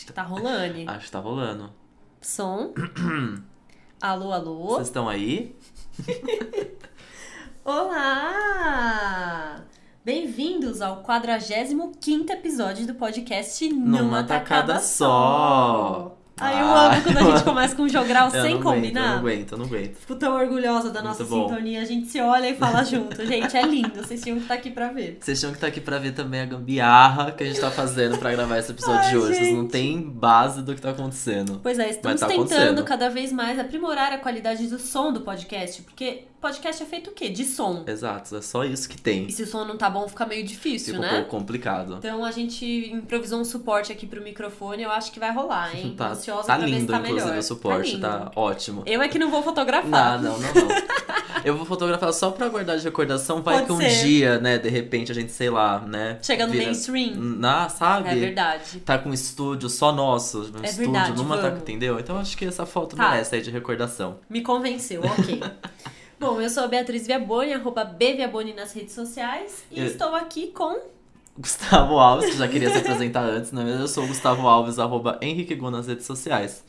Acho que tá rolando. Acho que tá rolando. Som. alô, alô. Vocês estão aí? Olá! Bem-vindos ao 45 episódio do podcast Numa, Numa Tacada, Tacada Só. Só. Ai, eu Ah, amo quando a gente começa com um jogral Eu sem não combinar. Aguento, eu não aguento, eu não aguento. Fico tão orgulhosa da nossa sintonia. A gente se olha e fala junto. Gente, é lindo. Vocês tinham que estar aqui pra ver. Vocês tinham que estar aqui pra ver também a gambiarra que a gente tá fazendo pra gravar esse episódio Ai, de hoje. Vocês não gente. têm base do que tá acontecendo. Pois é, estamos tá tentando cada vez mais aprimorar a qualidade do som do podcast. Porque podcast é feito o quê? De som. Exato, é só isso que tem. E se o som não tá bom, fica meio difícil, Fica um né? pouco complicado. Então a gente improvisou um suporte aqui pro microfone, eu acho que vai rolar, hein? Tá, Ansiosa tá pra ver se lindo, tá inclusive, melhor. o suporte, lindo. tá, ótimo. Eu é que não vou fotografar. Não, não, não, não. Eu vou fotografar só pra guardar de recordação. Vai Pode que um ser. dia, né, de repente a gente, sei lá, né? Chega no vira- mainstream. Na, sabe? É verdade. Tá com um estúdio só nosso, um É estúdio verdade, numa vamos. taca, entendeu? Então acho que essa foto Tá. merece aí de recordação. Me convenceu, ok. Bom, eu sou a Beatriz Viaboni, arroba Bviaboni nas redes sociais. E Eu- estou aqui com... Gustavo Alves, que já queria se apresentar antes, é mesmo? Eu sou o Gustavo Alves, arroba Henrique Gu nas redes sociais.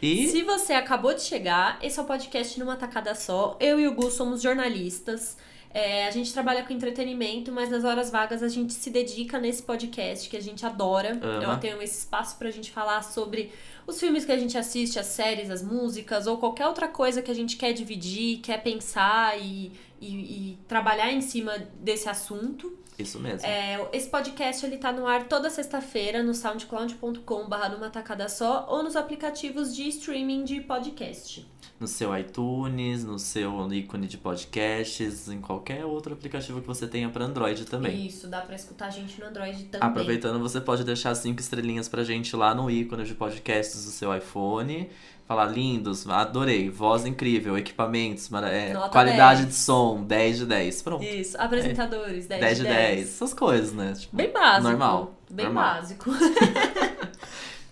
E Se você acabou de chegar, esse é o podcast numa tacada só. Eu e o Gu somos jornalistas. É, a gente trabalha com entretenimento, mas nas horas vagas a gente se dedica nesse podcast que a gente adora. Ama. Eu tenho esse espaço pra gente falar sobre os filmes que a gente assiste, as séries, as músicas, ou qualquer outra coisa que a gente quer dividir, quer pensar e, e- e trabalhar em cima desse assunto. isso mesmo. É, esse podcast ele tá no ar toda sexta-feira no soundcloud.com/barra numa tacada só ou nos aplicativos de streaming de podcast. No seu iTunes, no seu ícone de podcasts, em qualquer outro aplicativo que você tenha pra Android também. Isso, dá pra escutar a gente no Android também. Aproveitando, você pode deixar cinco estrelinhas pra gente lá no ícone de podcasts do seu iPhone. Falar lindos, adorei, voz incrível, equipamentos, é, qualidade 10. de som, 10 de 10. Pronto. Isso, apresentadores, 10, 10 de de 10. Essas coisas, né? Tipo, Bem básico. Normal. Bem normal. básico.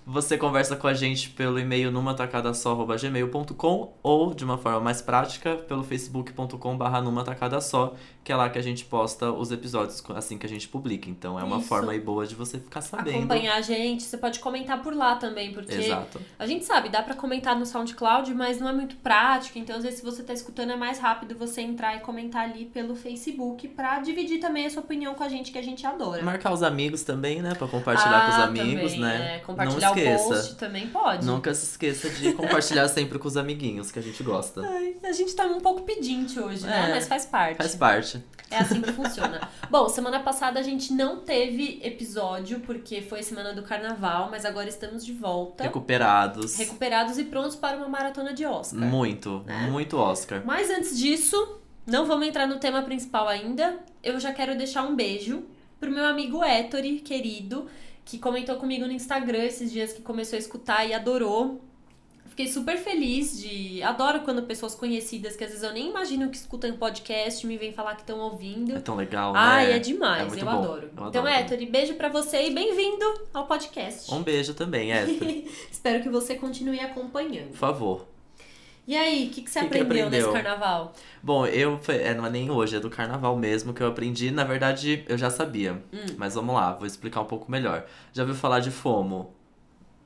Você conversa com a gente pelo e-mail numatacadasó.gmail.com ou, de uma forma mais prática, pelo facebook.com barra numatacadasó, que é lá que a gente posta os episódios assim que a gente publica. Então é uma Isso. forma aí boa de você ficar sabendo. Acompanhar a gente, você pode comentar por lá também, porque Exato. a gente sabe, dá pra comentar no SoundCloud, mas não é muito prático, então às vezes se você tá escutando é mais rápido você entrar e comentar ali pelo Facebook pra dividir também a sua opinião com a gente, que a gente adora. Marcar os amigos também, né? Pra compartilhar com os Ah, amigos, também, né? é. Compartilhar esqueça. post também pode. Nunca se esqueça de compartilhar sempre com os amiguinhos que a gente gosta. Ai, a gente tá um pouco pedinte hoje, né? É. Mas faz parte. Faz parte. É assim que funciona. Bom, semana passada a gente não teve episódio porque foi semana do carnaval, mas agora estamos de volta. Recuperados. Recuperados e prontos para uma maratona de Oscar. Muito, Né? muito Oscar. Mas antes disso, não vamos entrar no tema principal ainda. Eu já quero deixar um beijo pro meu amigo Ettore, querido, que comentou comigo no Instagram esses dias que começou a escutar e adorou. Fiquei super feliz de. Adoro quando pessoas conhecidas, que às vezes eu nem imagino que escutam podcast, me vêm falar que estão ouvindo. É tão legal, Ai, né? é demais, É eu adoro. Eu então, adoro. Ettore, beijo pra você e bem-vindo ao podcast. Um beijo também, Esther. Espero que você continue acompanhando. Por favor. E aí, o que, que você Que que aprendeu, aprendeu? nesse carnaval? Bom, eu. É, não é nem hoje, é do carnaval mesmo que eu aprendi. Na verdade, eu já sabia. Hum. Mas vamos lá, vou explicar um pouco melhor. Já ouviu falar de FOMO?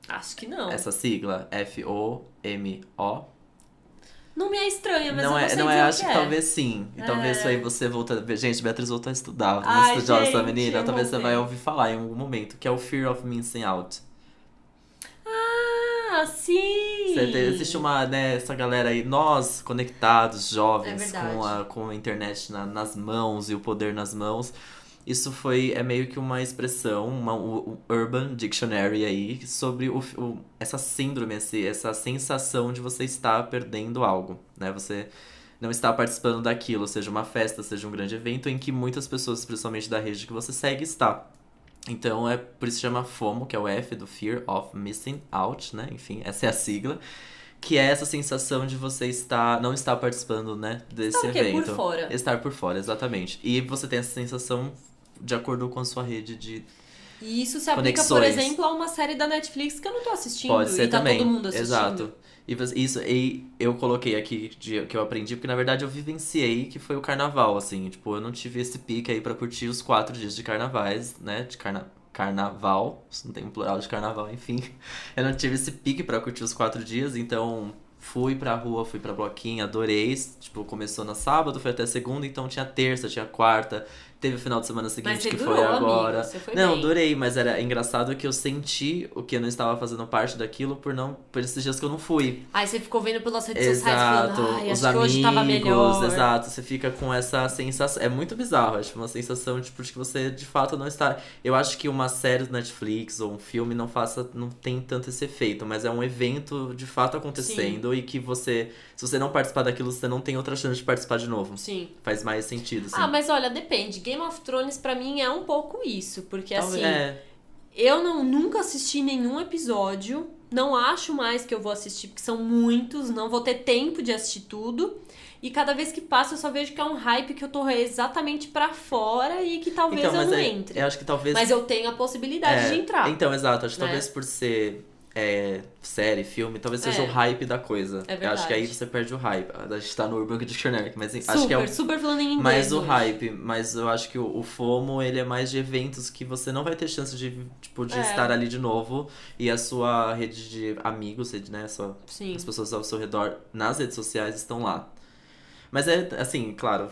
Acho que não. Essa sigla? F-O-M-O? Não me é estranha, mas não eu não é, sei não é, acho que, é. talvez sim. E talvez É. isso aí você volta. Gente, Beatriz voltou a estudar. Ai, estudiosa essa gente, menina. eu Talvez você vai ouvir falar em algum momento, que é o Fear of Missing Out. Ah, sim! Tem- existe uma, né, essa galera aí, nós conectados, É jovens, verdade. com, a, com a internet na- nas mãos e o poder nas mãos. Isso foi, é meio que uma expressão, uma, o Urban Dictionary aí, sobre o, o- essa síndrome, essa sensação de você estar perdendo algo, né? Você não está participando daquilo, seja uma festa, seja um grande evento, em que muitas pessoas, principalmente da rede que você segue, está. Então é por isso que chama FOMO, que é o F do Fear of Missing Out, né? Enfim, essa é a sigla. Que é essa sensação de você estar, não estar participando, né, desse quê? evento. Por fora. Estar por fora, exatamente. E você tem essa sensação de acordo com a sua rede de. E isso se aplica, por Conexões. exemplo, a uma série da Netflix que eu não tô assistindo. Pode ser e tá também. todo mundo assistindo. Exato. E isso, e eu coloquei aqui de, que eu aprendi, porque na verdade eu vivenciei que foi o carnaval, assim. Tipo, eu não tive esse pique aí pra curtir os quatro dias de carnavais, né? De carna... carnaval, não tem um plural de carnaval, enfim. Eu não tive esse pique para curtir os quatro dias, então fui pra rua, fui pra bloquinha, adorei. Tipo, começou no sábado, foi até segunda, então tinha terça, tinha quarta, Teve o final de semana seguinte que durou, foi agora. Amigo, você foi não, bem. durei, mas era engraçado que eu senti o que eu não estava fazendo parte daquilo por não por esses dias que eu não fui. Aí você ficou vendo pelas redes sociais Exato, falando, ai, os que hoje tava melhor. amigos, exato. Você fica com essa sensação. É muito bizarro, acho uma sensação tipo, de que você de fato não está. Eu acho que uma série do Netflix ou um filme não faça, não tem tanto esse efeito, mas é um evento de fato acontecendo e que você, se você não participar daquilo, você não tem outra chance de participar de novo. Sim. Faz mais sentido, assim. Ah, mas olha, depende. Game of Thrones pra mim é um pouco isso, porque Então, assim, é, eu não nunca assisti nenhum episódio, não acho mais que eu vou assistir porque são muitos, não vou ter tempo de assistir tudo. E cada vez que passa eu só vejo que é um hype que eu tô exatamente pra fora e que talvez então, eu não é- entre. eu acho que talvez Mas eu tenho a possibilidade É, de entrar. Então, exato. Acho que né? talvez por ser é, série, filme, talvez seja É. o hype da coisa. É Eu acho que aí você perde o hype. A gente tá no Urban Dictionary, mas super, acho que é o super falando em inglês. mais o hype. Mas eu acho que o, o FOMO, ele é mais de eventos que você não vai ter chance de, tipo, de É. estar ali de novo. E a sua rede de amigos, né? Sua, as pessoas ao seu redor nas redes sociais estão lá. Mas é, assim, claro,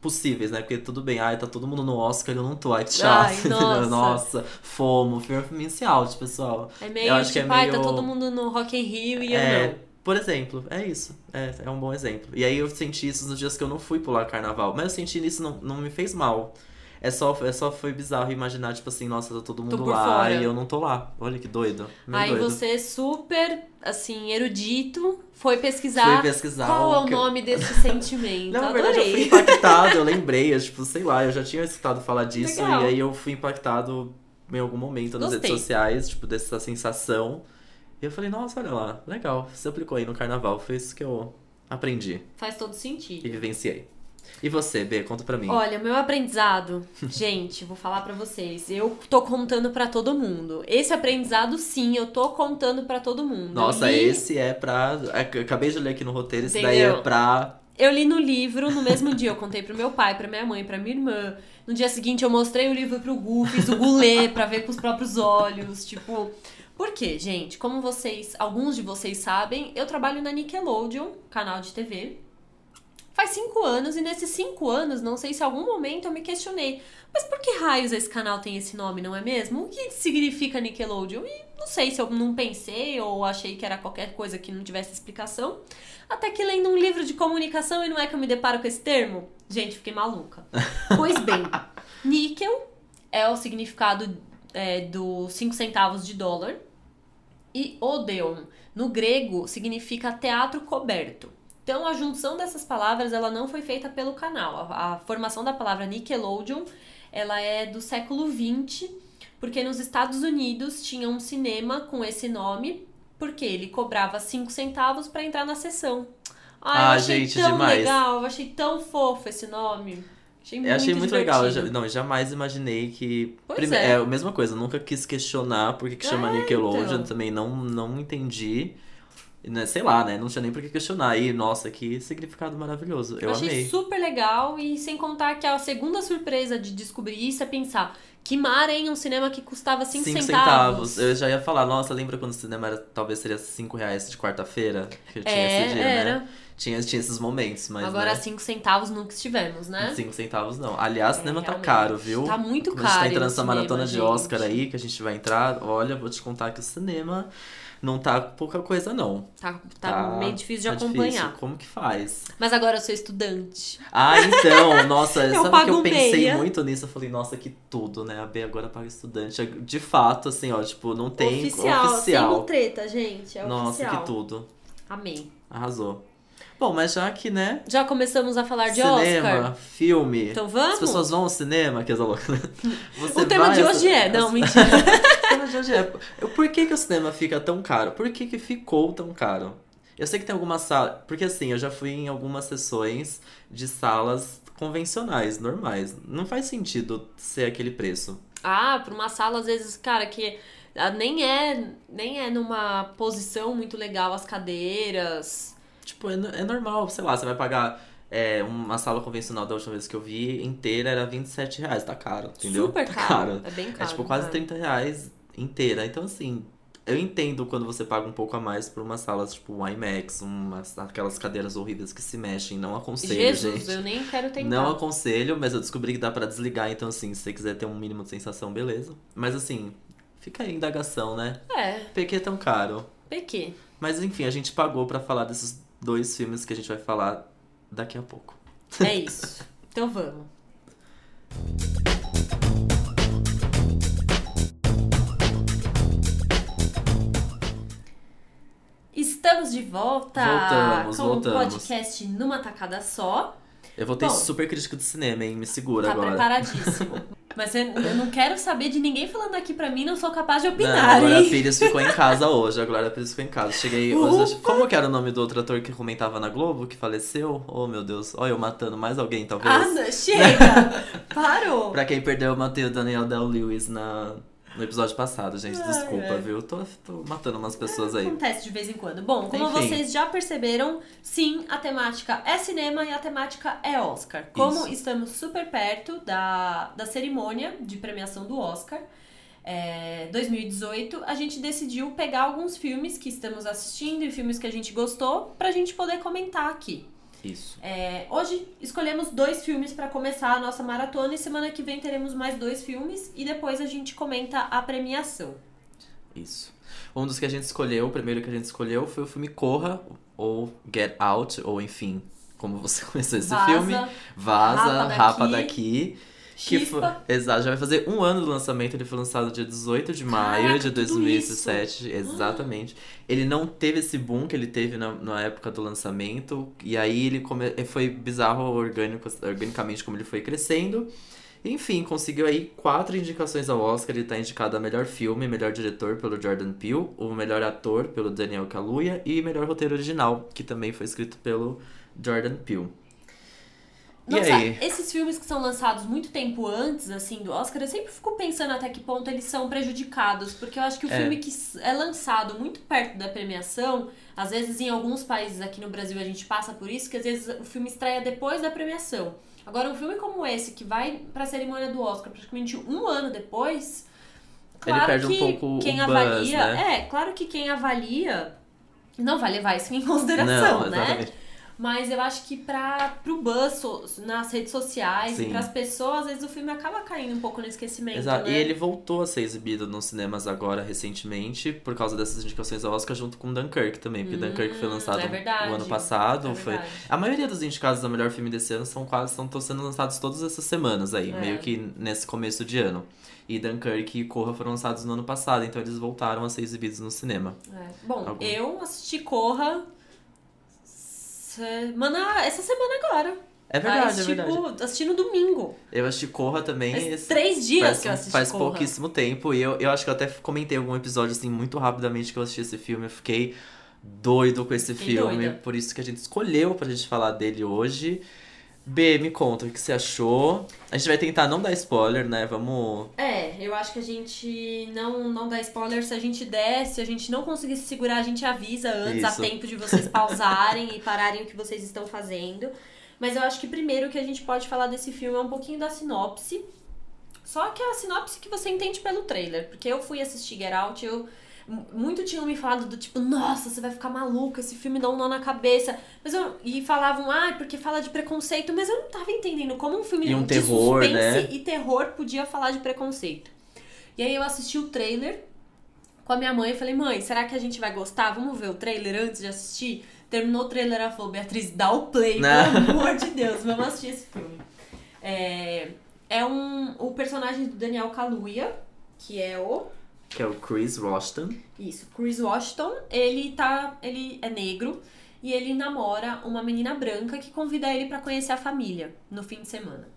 possíveis, né? Porque tudo bem, ai, tá todo mundo no Oscar eu não tô, ai, que chato. Nossa. nossa, fomo, fear of missing out, pessoal. É meio Eu acho tipo, que é ai, tá meio- todo mundo no Rock in Rio e eu É, não. por exemplo, é isso. É, é um bom exemplo. E aí eu senti isso nos dias que eu não fui pular carnaval. Mas eu senti isso não, não me fez mal. É só, é só foi bizarro imaginar, tipo assim, nossa, tá todo mundo lá fora. e eu não tô lá. Olha que doido. Meio Aí doido. você, super, assim, erudito, foi pesquisar, Fui pesquisar qual é o que nome desse sentimento. Não, na verdade eu fui impactado, eu lembrei, eu, tipo, sei lá, eu já tinha escutado falar disso Legal. e aí eu fui impactado em algum momento nas Gostei. redes sociais, tipo, dessa sensação. E eu falei, nossa, olha lá, legal, você aplicou aí no carnaval, foi isso que eu aprendi Faz todo e sentido. vivenciei. E você, B, conta pra mim. Olha, meu aprendizado, gente, vou falar pra vocês. Eu tô contando pra todo mundo. Esse aprendizado, sim, eu tô contando pra todo mundo. Nossa, li, esse é pra. é, Acabei de ler aqui no roteiro, esse daí Entendeu? é pra. Eu li no livro, no mesmo dia eu contei pro meu pai, pra minha mãe, pra minha irmã. No dia seguinte eu mostrei o livro pro Gu, fiz o Gu ler pra ver com os próprios olhos, tipo... Por quê, gente? Como vocês, alguns de vocês sabem, eu trabalho na Nickelodeon, canal de TV. Faz cinco anos, e nesses cinco anos, não sei se algum momento eu me questionei. Mas por que raios esse canal tem esse nome, não é mesmo? O que significa Nickelodeon? E não sei se eu não pensei ou achei que era qualquer coisa que não tivesse explicação. Até que lendo um livro de comunicação e não é que eu me deparo com esse termo. Gente, fiquei maluca. Pois bem, níquel é o significado é, dos 5 centavos de dólar. E odeon, no grego, significa teatro coberto. Então, a junção dessas palavras, ela não foi feita pelo canal. A, a formação da palavra Nickelodeon, ela é do século XX, porque nos Estados Unidos tinha um cinema com esse nome, porque ele cobrava 5 centavos para entrar na sessão. Ai, eu Ah, achei gente, tão demais. legal, eu achei tão fofo esse nome. Achei muito Eu achei muito legal. Eu não, eu jamais imaginei que. Pois Prime- é. a mesma coisa, eu nunca quis questionar por que, que chama É, Nickelodeon, então. também não, não entendi. Né, Sei lá, né? Não tinha nem por que questionar. E, nossa, que significado maravilhoso. Eu, Eu achei amei. super legal e sem contar que a segunda surpresa de descobrir isso é pensar que mar, hein? Um cinema que custava 5 Cinco centavos. Eu já ia falar, nossa, lembra quando o cinema era, talvez seria 5 reais de quarta-feira? Que tinha É, esse dia, era. né? Tinha, tinha esses momentos, mas. Agora né? 5 centavos nunca estivemos, né? 5 centavos não. Aliás, o É, cinema tá realmente. caro, viu? Tá muito Como caro. a gente tá entrando nessa maratona de gente. Oscar aí, que a gente vai entrar, olha, vou te contar que o cinema não tá pouca coisa, não. Tá, tá, meio difícil de tá acompanhar. difícil. Como que faz? Mas agora eu sou estudante. Ah, então, nossa, Eu sabe que eu pensei meia. muito nisso? Eu falei, nossa, que tudo, né? A B agora paga estudante. De fato, assim, ó, tipo, não tem oficial, sem oficial. treta, gente. É Nossa, oficial. que tudo. Amei. Arrasou. Bom, mas já que, né? Já começamos a falar de cinema, Oscar. filme. Então vamos? As pessoas vão ao cinema, que louca. Você O tema de hoje é. Não, mentira. O tema de hoje é. Por que, que o cinema fica tão caro? Por que, que ficou tão caro? Eu sei que tem algumas salas. Porque assim, eu já fui em algumas sessões de salas convencionais, normais. Não faz sentido ser aquele preço. Ah, pra uma sala, às vezes, cara, que ah, nem é, nem é numa posição muito legal as cadeiras. Tipo, é, é normal, sei lá, você vai pagar É, uma sala convencional da última vez que eu vi inteira era 27 reais. Tá caro, entendeu? Super tá caro. É bem caro. É tipo quase né? 30 reais inteira. Então, assim, eu entendo quando você paga um pouco a mais por uma sala tipo um IMAX, umas, aquelas cadeiras horríveis que se mexem. Não aconselho, Jesus, gente. eu nem quero tentar. Não aconselho, mas eu descobri que dá pra desligar, então assim, se você quiser ter um mínimo de sensação, beleza. Mas assim, fica aí a indagação, né? É, Por que é tão caro? PQ. Mas enfim, a gente pagou pra falar desses dois filmes que a gente vai falar daqui a pouco. É isso. Então vamos. Estamos de volta Voltamos, com voltamos. um podcast numa tacada só. Eu vou ter Bom. super crítico de cinema, hein? Me segura Tá agora. preparadíssimo. Mas eu, eu não quero saber de ninguém falando aqui pra mim, não sou capaz de Não, opinar, a Glória hein? Pires ficou em casa hoje. A Glória Pires ficou em casa. Cheguei hoje. Como que era o nome do outro ator que comentava na Globo, que faleceu? Oh, meu Deus. Olha, eu matando mais alguém, talvez. Ah, não, chega! Parou! Pra quem perdeu, eu matei o Daniel Day-Lewis na... no episódio passado, gente. Desculpa, viu? Tô, tô matando umas pessoas aí. Acontece de vez em quando. Bom, como Enfim. vocês já perceberam, sim, a temática é cinema e a temática é Oscar. Como Isso. estamos super perto da, da cerimônia de premiação do Oscar é, 2018, a gente decidiu pegar alguns filmes que estamos assistindo e filmes que a gente gostou pra gente poder comentar aqui. Isso. É, hoje escolhemos dois filmes pra começar a nossa maratona e semana que vem teremos mais dois filmes e depois a gente comenta a premiação. Isso. Um dos que a gente escolheu, o primeiro que a gente escolheu foi o filme Corra, ou Get Out, ou enfim, como você conheceu esse Vaza, filme. Vaza, Rapa Rapa Daqui, daqui. Que foi, exato, já vai fazer um ano do lançamento. Ele foi lançado dia 18 de maio Caraca, de tudo 2017. Exatamente. Ele não teve esse boom que ele teve na, na época do lançamento. E aí ele come, foi bizarro orgânico, organicamente como ele foi crescendo. Enfim, conseguiu aí quatro indicações ao Oscar. Ele tá indicado a melhor filme, melhor diretor pelo Jordan Peele, o melhor ator pelo Daniel Kaluuya e melhor roteiro original, que também foi escrito pelo Jordan Peele. Nossa, esses filmes que são lançados muito tempo antes, assim, do Oscar, eu sempre fico pensando até que ponto eles são prejudicados. Porque eu acho que o É. filme que é lançado muito perto da premiação, às vezes em alguns países aqui no Brasil a gente passa por isso, que às vezes o filme estreia depois da premiação. Agora, um filme como esse, que vai pra cerimônia do Oscar praticamente um ano depois. Ele Claro perde um que pouco o quem buzz, avalia. né? É, claro que quem avalia não vai levar isso em consideração, Não, né? Mas eu acho que pra, pro buzz nas redes sociais Sim. e pras pessoas, às vezes o filme acaba caindo um pouco no esquecimento, Exato. né? E ele voltou a ser exibido nos cinemas agora, recentemente, por causa dessas indicações ao Oscar, junto com Dunkirk também. Porque Dunkirk foi lançado é verdade. o ano passado. É foi... A maioria dos indicados ao melhor filme desse ano são quase estão sendo lançados todas essas semanas aí, É. meio que nesse começo de ano. E Dunkirk e Corra foram lançados no ano passado, então eles voltaram a ser exibidos no cinema. É. Bom, Algum. eu assisti Corra semana, essa semana agora. É verdade, Faz, é verdade. tipo, assisti no domingo. Eu assisti Corra também. Faz três dias faz, que eu assisti Faz Corra. pouquíssimo tempo. E eu, eu acho que eu até comentei algum episódio, assim, muito rapidamente que eu assisti esse filme. Eu fiquei doido com esse Fiquei filme. doida. Por isso que a gente escolheu pra gente falar dele hoje. B, me conta o que você achou. A gente vai tentar não dar spoiler, né? Vamos. É, eu acho que a gente não, não dá spoiler. Se a gente der, se a gente não conseguir se segurar, a gente avisa antes, Isso. a tempo de vocês pausarem e pararem o que vocês estão fazendo. Mas eu acho que primeiro que a gente pode falar desse filme é um pouquinho da sinopse. Só que é a sinopse que você entende pelo trailer. Porque eu fui assistir Get Out, eu. Muito tinham me falado do tipo, nossa, você vai ficar maluca, esse filme dá um nó na cabeça. Mas eu, e falavam, ah, porque fala de preconceito, mas eu não tava entendendo como um filme E um de terror, suspense né? e terror podia falar de preconceito. E aí eu assisti o trailer com a minha mãe e falei, mãe, será que a gente vai gostar? Vamos ver o trailer antes de assistir? Terminou o trailer, ela falou, Beatriz, dá o play, Não. pelo amor de Deus, vamos assistir esse filme. É, é um, o personagem do Daniel Kaluuya, que é o... Que é o Chris Roston. Isso, Chris Washington, ele tá. ele é negro e ele namora uma menina branca que convida ele pra conhecer a família no fim de semana.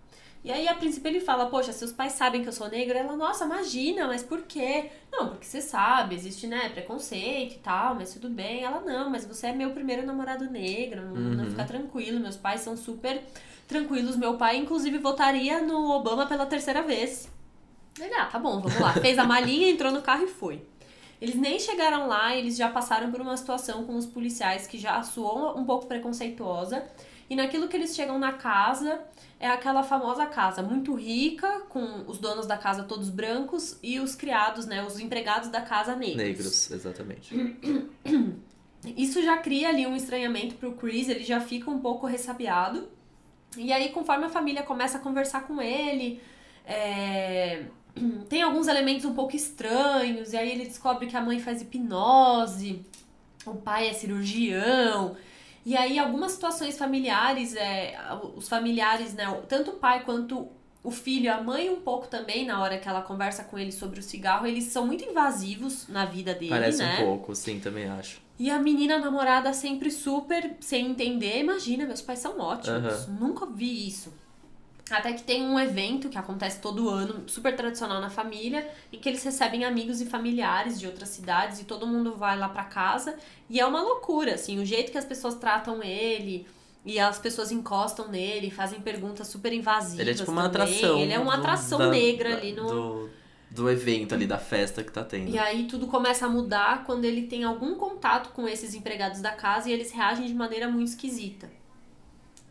E aí, a princípio, ele fala, poxa, seus pais sabem que eu sou negra? Ela, nossa, imagina, mas por quê? Não, porque você sabe, existe, né, preconceito e tal, mas tudo bem. Ela, não, mas você é meu primeiro namorado negro, não, não Uhum. fica tranquilo, meus pais são super tranquilos. Meu pai, inclusive, votaria no Obama pela terceira vez. Ele, ah, tá bom, vamos lá. Fez a malinha, entrou no carro e foi. Eles nem chegaram lá, eles já passaram por uma situação com os policiais que já soou um pouco preconceituosa. E naquilo que eles chegam na casa, é aquela famosa casa muito rica, com os donos da casa todos brancos e os criados, né, os empregados da casa negros. Negros, exatamente. Isso já cria ali um estranhamento pro Chris, ele já fica um pouco ressabiado. E aí, conforme a família começa a conversar com ele, é, tem alguns elementos um pouco estranhos, e aí ele descobre que a mãe faz hipnose, o pai é cirurgião. E aí, algumas situações familiares, é, os familiares, né, tanto o pai quanto o filho, a mãe um pouco também, na hora que ela conversa com ele sobre o cigarro, eles são muito invasivos na vida dele, Parece né? um pouco, sim, também acho. E a menina a namorada sempre super sem entender. Imagina, meus pais são ótimos. Nunca vi isso. Até que tem um evento que acontece todo ano, super tradicional na família, em que eles recebem amigos e familiares de outras cidades e todo mundo vai lá pra casa. E é uma loucura, assim, o jeito que as pessoas tratam ele. E as pessoas encostam nele, fazem perguntas super invasivas. Ele é tipo uma também. atração. Ele é uma do- atração da- negra da- ali no. Do, do evento ali, da festa que tá tendo. E aí tudo começa a mudar quando ele tem algum contato com esses empregados da casa e eles reagem de maneira muito esquisita.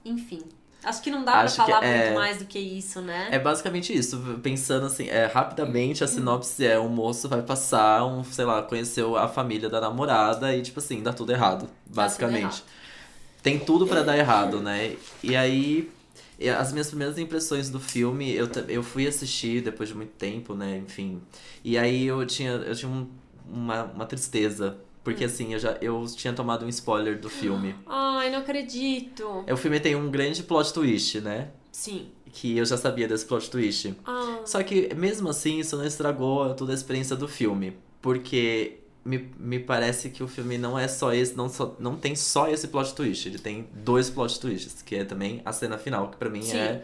Enfim. Acho que não dá Acho pra falar é- muito mais do que isso, né? É basicamente isso, pensando assim, é, rapidamente a sinopse é um moço vai passar, um, sei lá, conheceu a família da namorada e, tipo assim, dá tudo errado, basicamente. errado. Tem tudo pra dar errado, né? E aí, as minhas primeiras impressões do filme, eu, eu fui assistir depois de muito tempo, né? Enfim. E aí eu tinha, eu tinha um- uma, uma tristeza. Porque assim, eu já eu tinha tomado um spoiler do filme. Ai, não acredito. O filme tem um grande plot twist, né? Sim. Que eu já sabia desse plot twist. Ah, Só que, mesmo assim, isso não estragou toda a experiência do filme. Porque me, me parece que o filme não é só esse, não, só, não tem só esse plot twist. Ele tem dois plot twists, que é também a cena final, que pra mim Sim. é,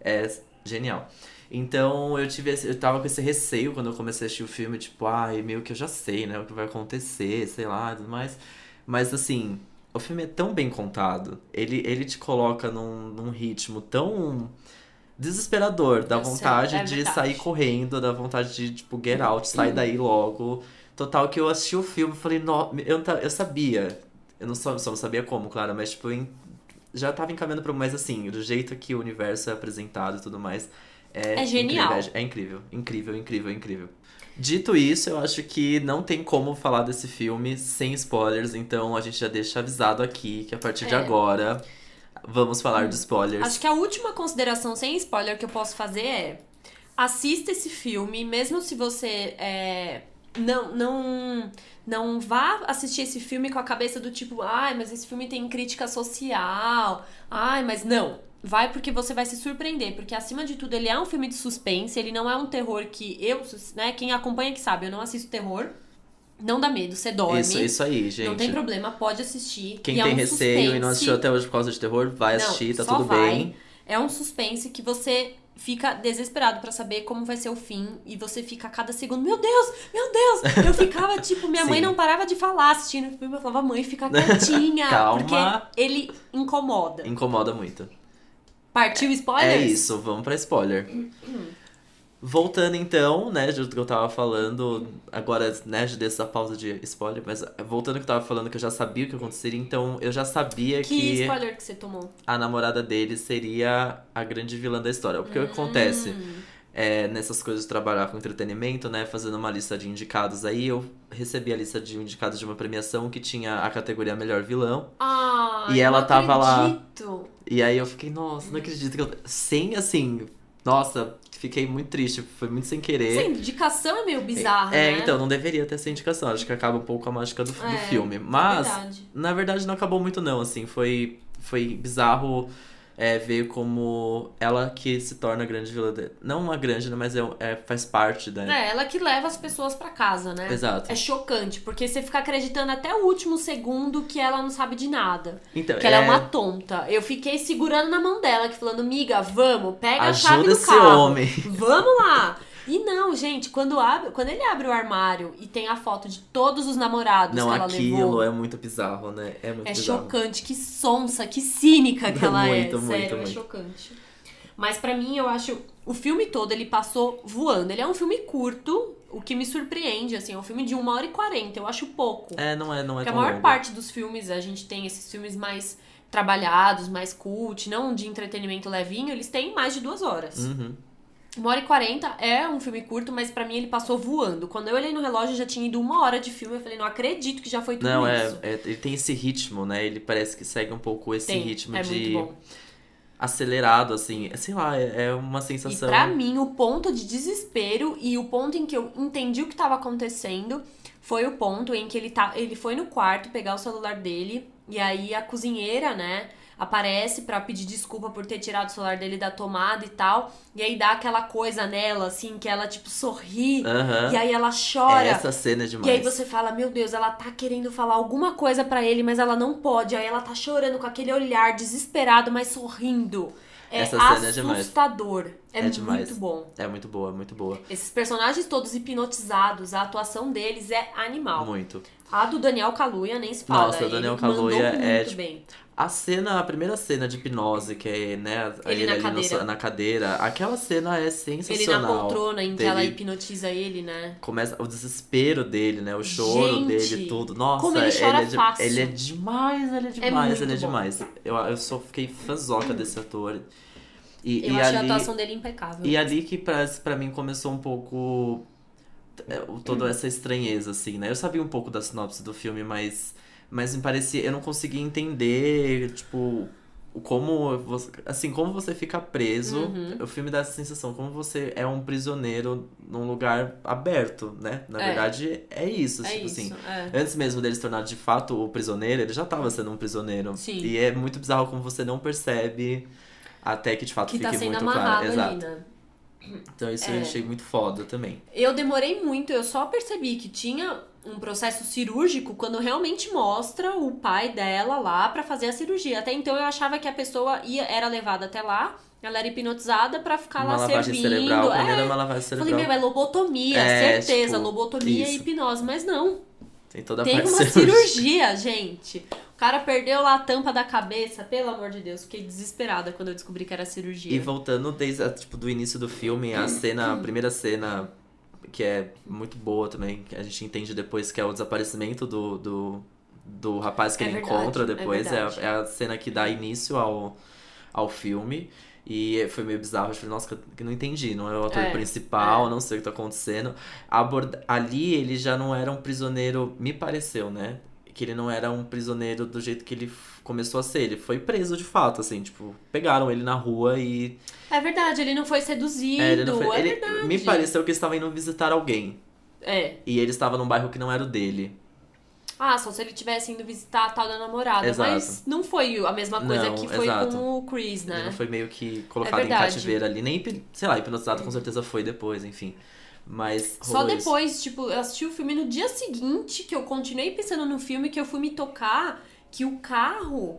é genial. Então eu tive esse- eu tava com esse receio quando eu comecei a assistir o filme, tipo, ai, meio que eu já sei, né, o que vai acontecer, sei lá, tudo mais. Mas assim, o filme é tão bem contado, ele, ele te coloca num, num ritmo tão desesperador, dá Eu sei, vontade é de verdade. sair correndo, dá vontade de, tipo, get out, sai daí logo. Total que eu assisti o filme e falei, eu, não ta- eu sabia, eu não só, só não sabia como, claro, mas tipo, em- já tava encaminhando pra mais assim, do jeito que o universo é apresentado e tudo mais. É, É genial. incrível, é incrível, incrível, incrível, incrível. Dito isso, eu acho que não tem como falar desse filme sem spoilers, então a gente já deixa avisado aqui que a partir de É. agora vamos falar de spoilers. acho que a última consideração sem spoiler que eu posso fazer é assista esse filme, mesmo se você é, não, não, não vá assistir esse filme com a cabeça do tipo, ai, mas esse filme tem crítica social, ai, mas não. Vai porque você vai se surpreender, porque acima de tudo ele é um filme de suspense, ele não é um terror que eu, né, quem acompanha que sabe, eu não assisto terror. Não dá medo, você dorme. Isso, isso aí, gente. Não tem problema, pode assistir. Quem E é tem um receio e não assistiu até hoje por causa de terror, vai Não, assistir, tá tudo vai. bem. É um suspense que você fica desesperado pra saber como vai ser o fim e você fica a cada segundo, meu Deus, meu Deus. Eu ficava tipo, minha mãe não parava de falar assistindo o filme, eu falava, mãe, fica quietinha, Calma. porque ele incomoda. Incomoda muito. Partiu spoilers? É isso, vamos pra spoiler. Voltando então, né, do que eu tava falando, agora, né, dessa pausa de spoiler, mas voltando ao que eu tava falando, que eu já sabia o que aconteceria, então eu já sabia Que que spoiler que você tomou? a namorada dele seria a grande vilã da história. Porque o que acontece? Hum. É, nessas coisas de trabalhar com entretenimento, né? Fazendo uma lista de indicados aí, eu recebi a lista de indicados de uma premiação que tinha a categoria Melhor Vilão. Ai, E ela tava lá. E aí eu fiquei, nossa, não acredito que eu. Sem assim. Nossa, fiquei muito triste, foi muito sem querer. Essa indicação é meio bizarra, é, né? então, não deveria ter essa indicação. Acho que acaba um pouco a mágica do, do É, filme. Mas, verdade. na verdade, não acabou muito, não. Assim, foi, foi bizarro é, ver como ela que se torna a grande vilã. Não uma grande, né, mas é, é- faz parte da. É, ela que leva as pessoas pra casa, né? Exato. É chocante, porque você fica acreditando até o último segundo que ela não sabe de nada. Então, Que ela é uma tonta. Eu fiquei segurando na mão dela, que falando, miga, vamos, pega a chave Ajuda do esse carro. homem. Vamos lá. E não, gente, quando, abre, quando ele abre o armário e tem a foto de todos os namorados Não, que ela aquilo levou, é muito bizarro, né? É muito é bizarro. chocante, que sonsa, que cínica que ela Muito, é. muito, Sério, é muito. chocante. Mas pra mim, eu acho. O filme todo ele passou voando. Ele é um filme curto, o que me surpreende, assim, é um filme de 1 hora e 40. Eu acho pouco. É, não é, não é Porque a maior longo. parte dos filmes, a gente tem esses filmes mais trabalhados, mais cult, não de entretenimento levinho, eles têm mais de duas horas. Uhum. Uma hora e quarenta é um filme curto, mas pra mim ele passou voando. Quando eu olhei no relógio, já tinha ido uma hora de filme. Eu falei, não acredito que já foi tudo Não, é, isso. é- ele tem esse ritmo, né? Ele parece que segue um pouco esse Tem, ritmo é de muito bom. acelerado, assim. Sei lá, é, é uma E sensação. pra mim, o ponto de desespero e o ponto em que eu entendi o que tava acontecendo foi o ponto em que ele, tá, ele foi no quarto pegar o celular dele e aí a cozinheira, né, aparece pra pedir desculpa por ter tirado o celular dele da tomada e tal. E aí dá aquela coisa nela, assim, que ela, tipo, sorri. Aham. E aí ela chora. Essa cena é demais. E aí você fala, meu Deus, ela tá querendo falar alguma coisa pra ele, mas ela não pode. Aí ela tá chorando com aquele olhar desesperado, mas sorrindo. É Essa cena é demais. assustador. É, É demais. muito bom. É muito boa, muito boa. Esses personagens todos hipnotizados, a atuação deles é animal. Muito. A do Daniel Kaluuya nem se fala. Nossa, o Daniel Kaluuya muito é, tipo, bem. A cena, a primeira cena de hipnose, que é, né, Ele na ali no- cadeira. na cadeira, aquela cena é Ele sensacional. na poltrona em que ela hipnotiza ele, né? Começa o desespero dele, né? O choro Gente, dele, tudo. Nossa, como ele chora é, de- fácil. ele é demais, ele é demais, muito ele é bom. demais. Eu, eu só fiquei fãzoca desse ator. E, Eu e achei ali, a atuação dele impecável. E ali que pra, pra mim começou um pouco é, toda essa estranheza, assim, né? Eu sabia um pouco da sinopse do filme, mas, mas me parecia. Eu não conseguia entender, tipo. o Como você, assim, como você fica preso, Uhum. o filme dá essa sensação, como você é um prisioneiro num lugar aberto, né? Na É. verdade, é isso, é tipo isso. assim. é. Antes mesmo dele se tornar de fato o prisioneiro, ele já tava sendo um prisioneiro. Sim. E é muito bizarro como você não percebe até que de fato Que fique tá sendo muito claro. ali, Exato. né? Então isso É. eu achei muito foda também. Eu demorei muito, eu só percebi que tinha um processo cirúrgico quando realmente mostra o pai dela lá pra fazer a cirurgia. Até então eu achava que a pessoa ia, era levada até lá, ela era hipnotizada pra ficar uma lá lavagem servindo. cerebral, é. era uma lavagem Falei, cerebral. meu, é lobotomia, É, certeza, tipo, lobotomia e isso. hipnose. Mas não, Tem toda a tem parte uma cirúrgica. cirurgia, gente. O cara perdeu lá a tampa da cabeça, pelo amor de Deus. Fiquei desesperada quando eu descobri que era cirurgia. E voltando desde tipo, do início do filme, a cena, a primeira cena, que é muito boa também, que a gente entende depois que é o desaparecimento do, do, do rapaz que É ele verdade, encontra é depois. É, a, é a cena que dá início ao, ao filme. E foi meio bizarro, eu falei, nossa, que não entendi, não é o ator É, principal, não sei o que tá acontecendo. Aborda... Ali ele já não era um prisioneiro, me pareceu, né? Que ele não era um prisioneiro do jeito que ele começou a ser. Ele foi preso de fato, assim, tipo, pegaram ele na rua e. É verdade, ele não foi seduzido. É, ele não foi- é ele- verdade. me pareceu que eles estavam indo visitar alguém. É. E ele estava num bairro que não era o dele. Ah, só se ele tivesse indo visitar a tal da namorada. Exato. Mas não foi a mesma coisa Não, que foi exato. com o Chris, Ele né? não foi meio que colocado em verdade. cativeiro ali. Nem, sei lá, hipnotizado com certeza foi depois, enfim. Mas. Só rolou isso. depois, tipo, eu assisti o filme no dia seguinte que eu continuei pensando no filme, que eu fui me tocar que o carro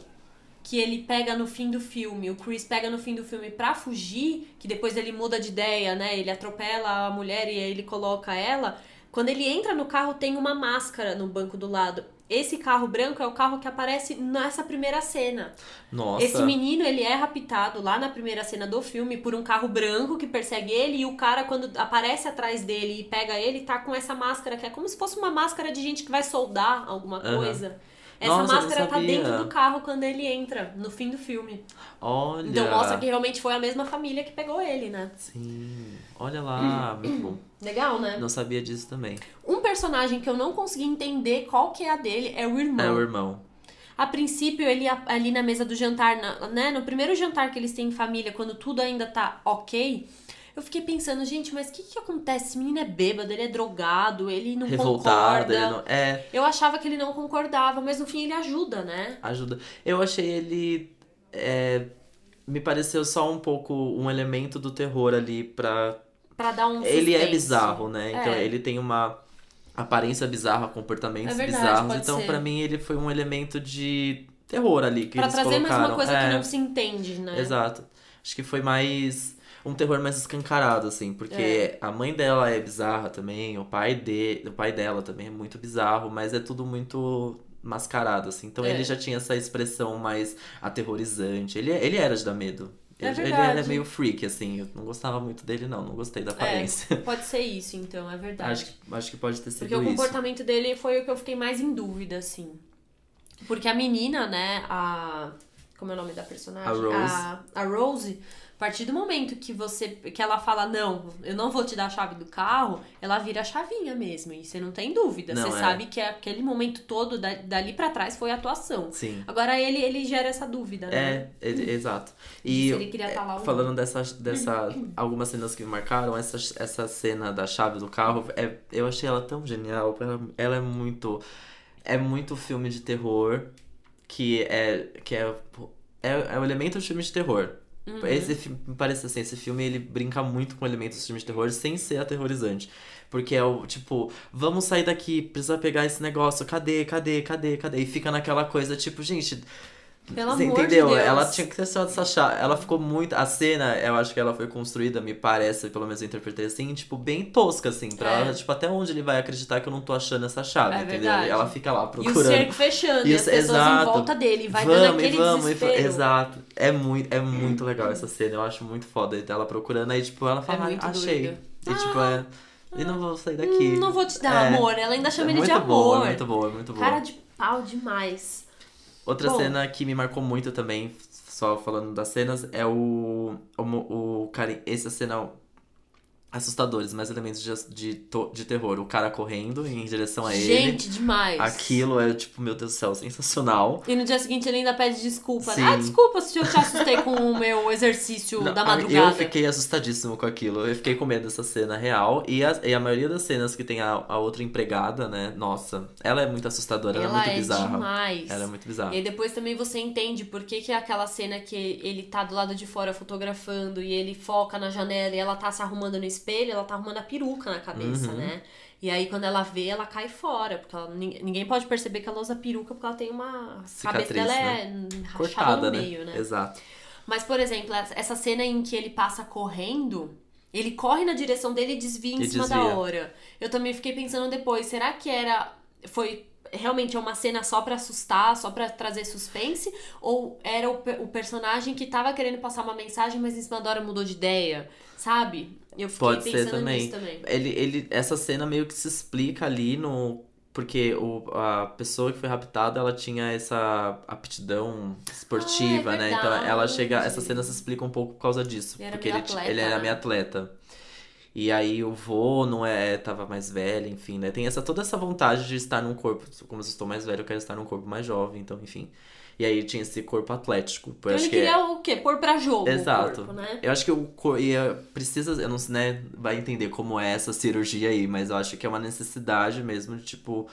que ele pega no fim do filme, o Chris pega no fim do filme pra fugir, que depois ele muda de ideia, né? Ele atropela a mulher e aí ele coloca ela. Quando ele entra no carro, tem uma máscara no banco do lado. Esse carro branco é o carro que aparece nessa primeira cena. Nossa. Esse menino, ele é raptado lá na primeira cena do filme por um carro branco que persegue ele e o cara, quando aparece atrás dele e pega ele, tá com essa máscara que é como se fosse uma máscara de gente que vai soldar alguma coisa. Essa Nossa, máscara tá dentro do carro quando ele entra, no fim do filme. Olha. Então mostra que realmente foi a mesma família que pegou ele, né? Sim. Olha lá, muito bom. Legal, né? Não sabia disso também. Um personagem que eu não consegui entender qual que é a dele é o irmão. É o irmão. A princípio, ele ali na mesa do jantar, né? No primeiro jantar que eles têm em família, quando tudo ainda tá ok, eu fiquei pensando, gente, mas o que que acontece? Esse menino é bêbado, ele é drogado, ele não Revoltado. concorda. Ele não... É, Eu achava que ele não concordava, mas no fim ele ajuda, né? ajuda. Eu achei ele. é, me pareceu só um pouco um elemento do terror ali pra. Pra dar um Ele é bizarro, né? Então É. ele tem uma aparência bizarra, comportamentos É verdade, bizarros. Então, pra mim, ele foi um elemento de terror ali que Pra eles trazer mais colocaram. uma coisa É, que não se entende, né? Exato. Acho que foi mais. Um terror mais escancarado, assim, porque É. a mãe dela é bizarra também, o pai, de, o pai dela também é muito bizarro, mas é tudo muito mascarado, assim. Então É. ele já tinha essa expressão mais aterrorizante. Ele, ele era de dar medo. É ele, era meio freak, assim. Eu não gostava muito dele, não. Não gostei da aparência. É, pode ser isso, então, é verdade. acho, que, acho que pode ter sido Porque o isso. comportamento dele foi o que eu fiquei mais em dúvida, assim. Porque a menina, né, a, Como é o nome da personagem? A Rose. A, a Rose. A partir do momento que você que ela fala, não, eu não vou te dar a chave do carro, ela vira a chavinha mesmo. E você não tem dúvida. Não, você é. sabe que aquele momento todo, da- dali pra trás, foi a atuação. Sim. Agora ele, ele gera essa dúvida, né? É, ele- exato. E se ele queria estar lá falando dessa, dessa algumas cenas que me marcaram, essa, essa cena da chave do carro, é, eu achei ela tão genial. Ela, ela é muito é muito filme de terror que é que é é, é o elemento de filme de terror. Uhum. Esse me parece assim, esse filme ele brinca muito com elementos de filme de terror sem ser aterrorizante. Porque é o tipo, vamos sair daqui, precisa pegar esse negócio, cadê, cadê, cadê, cadê? E fica naquela coisa, tipo, gente, Pelo você amor entendeu? de Deus. Ela tinha que ter só essa chave. Ela ficou muito. A cena, eu acho que ela foi construída, me parece, pelo menos eu interpretei assim, tipo, bem tosca, assim. Pra É. ela, tipo, até onde ele vai acreditar que eu não tô achando essa chave, É entendeu? verdade. E ela fica lá E o procurando. cerco fechando, e as pessoas exato. em volta dele, vai vamos, dando aquele e vamos, e desespero. fa- Exato. É muito, é muito legal essa cena. Eu acho muito foda ela procurando. Aí, tipo, ela fala, É muito "Ah, achei. E, tipo, é. E não vou sair daqui. Hum, Não vou te dar É. amor. Ela ainda chama é ele de amor. boa, é muito boa, é muito boa. Cara de pau demais. Outra Bom. cena que me marcou muito também, só falando das cenas, é o. O, o cara. Essa cena. Assustadores, mais elementos de, de, de terror. O cara correndo em direção a ele. Gente, demais. Aquilo é, tipo, meu Deus do céu, sensacional. E no dia seguinte ele ainda pede desculpa. Sim. né? Ah, desculpa se eu te assustei com o meu exercício Não, da madrugada. Eu fiquei assustadíssimo com aquilo. Eu fiquei com medo dessa cena real. E a, e a maioria das cenas que tem a, a outra empregada, né? Nossa, ela é muito assustadora, ela, Ela é muito é bizarra. demais. Ela é muito bizarra. E aí depois também você entende por que, que é aquela cena que ele tá do lado de fora fotografando e ele foca na janela e ela tá se arrumando no espelho, ela tá arrumando a peruca na cabeça, Uhum. né? E aí quando ela vê, ela cai fora, porque ela- nin- ninguém pode perceber que ela usa peruca porque ela tem uma... a cabeça dela é rachada Cortada, no né? meio, né? Exato. Mas, por exemplo, essa cena em que ele passa correndo, ele corre na direção dele e desvia em E cima da desvia. hora. Eu também fiquei pensando depois, será que era. Foi realmente uma cena só pra assustar, só pra trazer suspense? Ou era o, o personagem que tava querendo passar uma mensagem, mas em cima da hora mudou de ideia? Sabe? Eu fiquei Pode ser pensando também. nisso também. Ele, ele, essa cena meio que se explica ali no. Porque o, a pessoa que foi raptada, ela tinha essa aptidão esportiva, Ah, é né? Então ela chega. Essa cena se explica um pouco por causa disso. Ele era porque ele, atleta, ele era né? meio atleta. E aí o vô não é, tava mais velho, enfim, né? Tem essa, toda essa vontade de estar num corpo. Como eu estou mais velho, eu quero estar num corpo mais jovem, então, enfim. E aí tinha esse corpo atlético. Então acho ele que é- queria o quê? Pôr pra jogo Exato. corpo, né? Eu acho que o cor e é- precisa, eu não sei, né, vai entender como é essa cirurgia aí, mas eu acho que é uma necessidade mesmo de tipo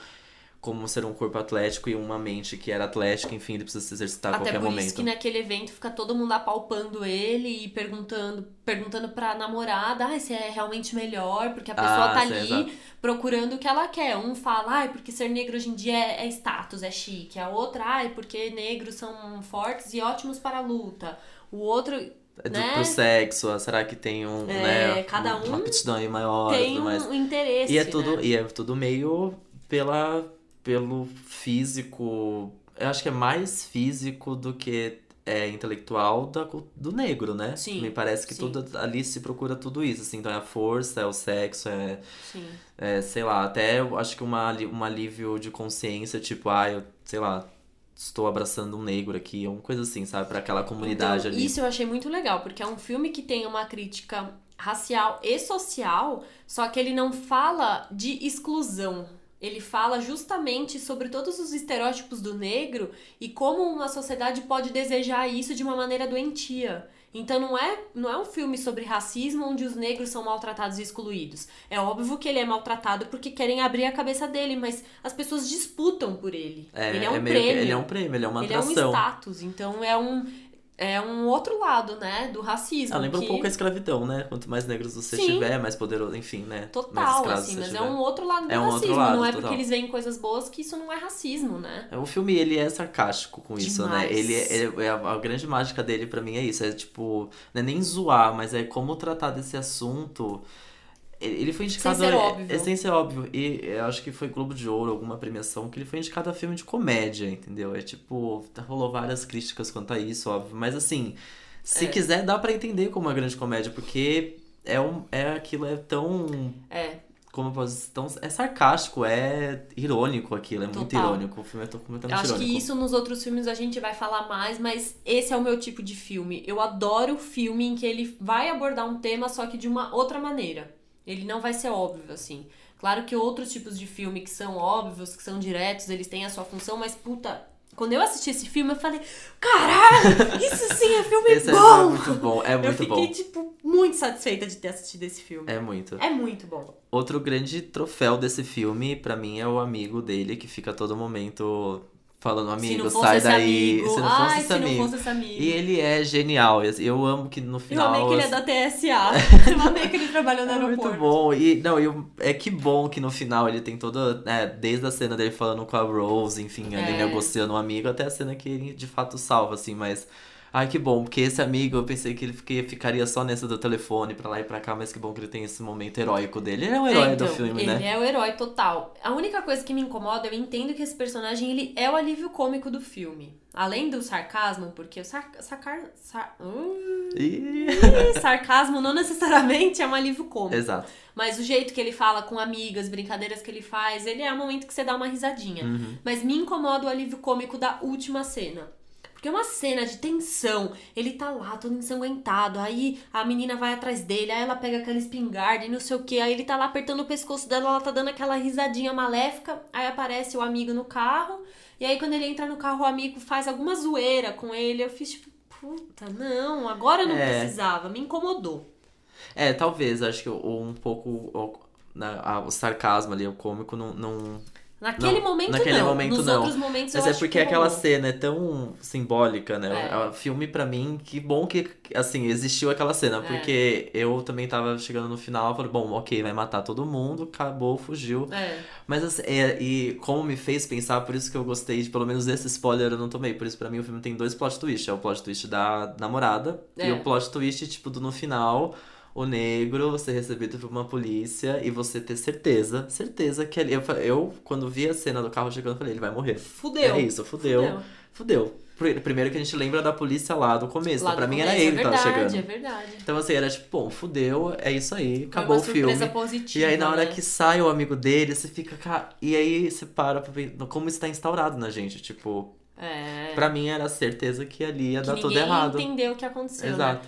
como ser um corpo atlético e uma mente que era atlética, enfim, ele precisa se exercitar a Até qualquer por momento. isso que naquele evento fica todo mundo apalpando ele e perguntando, perguntando pra namorada, ah, se é realmente melhor, porque a pessoa Ah, tá sim, ali exato. procurando o que ela quer. Um fala, ai, porque ser negro hoje em dia é, é status, é chique. A outra, ai, porque negros são fortes e ótimos para a luta. O outro É do, né? pro sexo, ah, será que tem um, É, né, cada uma um aptidão aí maior tem tudo mais. um interesse, E é tudo, né? e é tudo meio pela pelo físico, eu acho que é mais físico do que é intelectual da, do negro, né? Sim, Me parece que sim. tudo ali se procura tudo isso, assim, então é a força, é o sexo, é, Sim. é, sei lá, até eu acho que uma, um alívio de consciência, tipo, ah, eu, sei lá, estou abraçando um negro aqui, uma coisa assim, sabe, Pra aquela comunidade Então, ali. Isso eu achei muito legal, porque é um filme que tem uma crítica racial e social, só que ele não fala de exclusão. Ele fala justamente sobre todos os estereótipos do negro e como uma sociedade pode desejar isso de uma maneira doentia. Então não é, não é um filme sobre racismo onde os negros são maltratados e excluídos. É óbvio que ele é maltratado porque querem abrir a cabeça dele, mas as pessoas disputam por ele. É, ele é um que- prêmio. ele é um prêmio, ele é uma Ele é um atração. status, então é um, é um outro lado, né, do racismo. Ah, lembra que... um pouco a escravidão, né? Quanto mais negros você Sim. tiver, mais poderoso, enfim, né? Total, assim, mas é tiver. um outro lado do É um racismo. lado, não é total. porque eles veem coisas boas que isso não é racismo, né? É, O filme, ele é sarcástico com isso, né? Demais. Ele, ele- é a, a grande mágica dele pra mim é isso. É tipo, não é nem zoar, mas é como tratar desse assunto. Ele foi indicado. ser é- óbvio. É, sem ser óbvio. E eu acho que foi Globo de Ouro, alguma premiação, que ele foi indicado a filme de comédia, entendeu? É tipo, rolou várias críticas quanto a isso, óbvio. Mas assim, se É. quiser, dá pra entender como uma grande comédia, porque é, um, é aquilo, é tão É. como eu posso então é sarcástico, é irônico aquilo, é muito Total. irônico. O filme é completamente Eu acho irônico. que isso nos outros filmes a gente vai falar mais, mas esse é o meu tipo de filme. Eu adoro filme em que ele vai abordar um tema, só que de uma outra maneira. Ele não vai ser óbvio, assim. Claro que outros tipos de filme que são óbvios, que são diretos, eles têm a sua função, mas puta. Quando eu assisti esse filme, eu falei: caralho, isso sim é filme Esse é- bom! é muito bom, é eu muito fiquei, bom. tipo, muito satisfeita de ter assistido esse filme. É muito. É muito bom. Outro grande troféu desse filme, pra mim, é o amigo dele que fica a todo momento falando, amigo, sai daí. amigo. Se não fosse Ai, esse se amigo. não fosse esse amigo. E ele é genial. Eu amo que no Eu final. amei que ele é assim, da TSA. eu amei que ele trabalhou no É aeroporto. muito bom. E, não, e o- é que bom que no final ele tem toda. né, desde a cena dele falando com a Rose, enfim, ali É. negociando um amigo, até a cena que ele de fato salva, assim, mas. Ai, que bom, porque esse amigo eu pensei que ele ficaria só nessa do telefone pra lá e pra cá, mas que bom que ele tem esse momento heróico dele. Ele é herói É, então, do filme, ele né? é o herói total. A única coisa que me incomoda, eu entendo que esse personagem ele é o alívio cômico do filme. Além do sarcasmo, porque o sar, sacar, sar, Hum, E... sarcasmo não necessariamente é um alívio cômico. Exato. Mas o jeito que ele fala com amigas, brincadeiras que ele faz, ele é um momento que você dá uma risadinha. Uhum. Mas me incomoda o alívio cômico da última cena. Porque é uma cena de tensão. Ele tá lá, todo ensanguentado. Aí a menina vai atrás dele, aí ela pega aquela espingarda e não sei o que. Aí ele tá lá apertando o pescoço dela, ela tá dando aquela risadinha maléfica. Aí aparece o amigo no carro. E aí quando ele entra no carro, o amigo faz alguma zoeira com ele. Eu fiz tipo, puta, não, agora não É. precisava. Me incomodou. É, talvez, acho que o- um pouco o, na- a- o sarcasmo ali, o cômico, não. não... Naquele Não, momento naquele não. momento Nos não. outros momentos Mas eu é acho porque que aquela cena é tão simbólica, né? É. É. O filme, pra mim, que bom que, assim, existiu aquela cena. É. Porque eu também tava chegando no final, eu falei, bom, ok, vai matar todo mundo, acabou, fugiu. É. Mas, assim, é, e como me fez pensar, por isso que eu gostei de, pelo menos desse spoiler eu não tomei. Por isso, pra mim, o filme tem dois plot twists. É o plot twist da namorada É. e o plot twist, tipo, do no final... O negro, você recebido por uma polícia e você ter certeza, certeza que ali. Eu, eu quando vi a cena do carro chegando, eu falei, ele vai morrer. Fudeu. É isso, fudeu. Fudeu. Fudeu. Pr- Primeiro que a gente lembra da polícia lá do começo. Lá pra do mim começo, era ele é que tava verdade, chegando. É verdade. Então assim, era tipo, bom, fudeu, é isso aí, Foi acabou uma o filme. positiva. E aí na hora né? que sai o amigo dele, você fica. E aí você para pra ver como isso tá instaurado na gente. Tipo, É. pra mim era certeza que ali ia que dar tudo ninguém errado. entendeu o que aconteceu. né?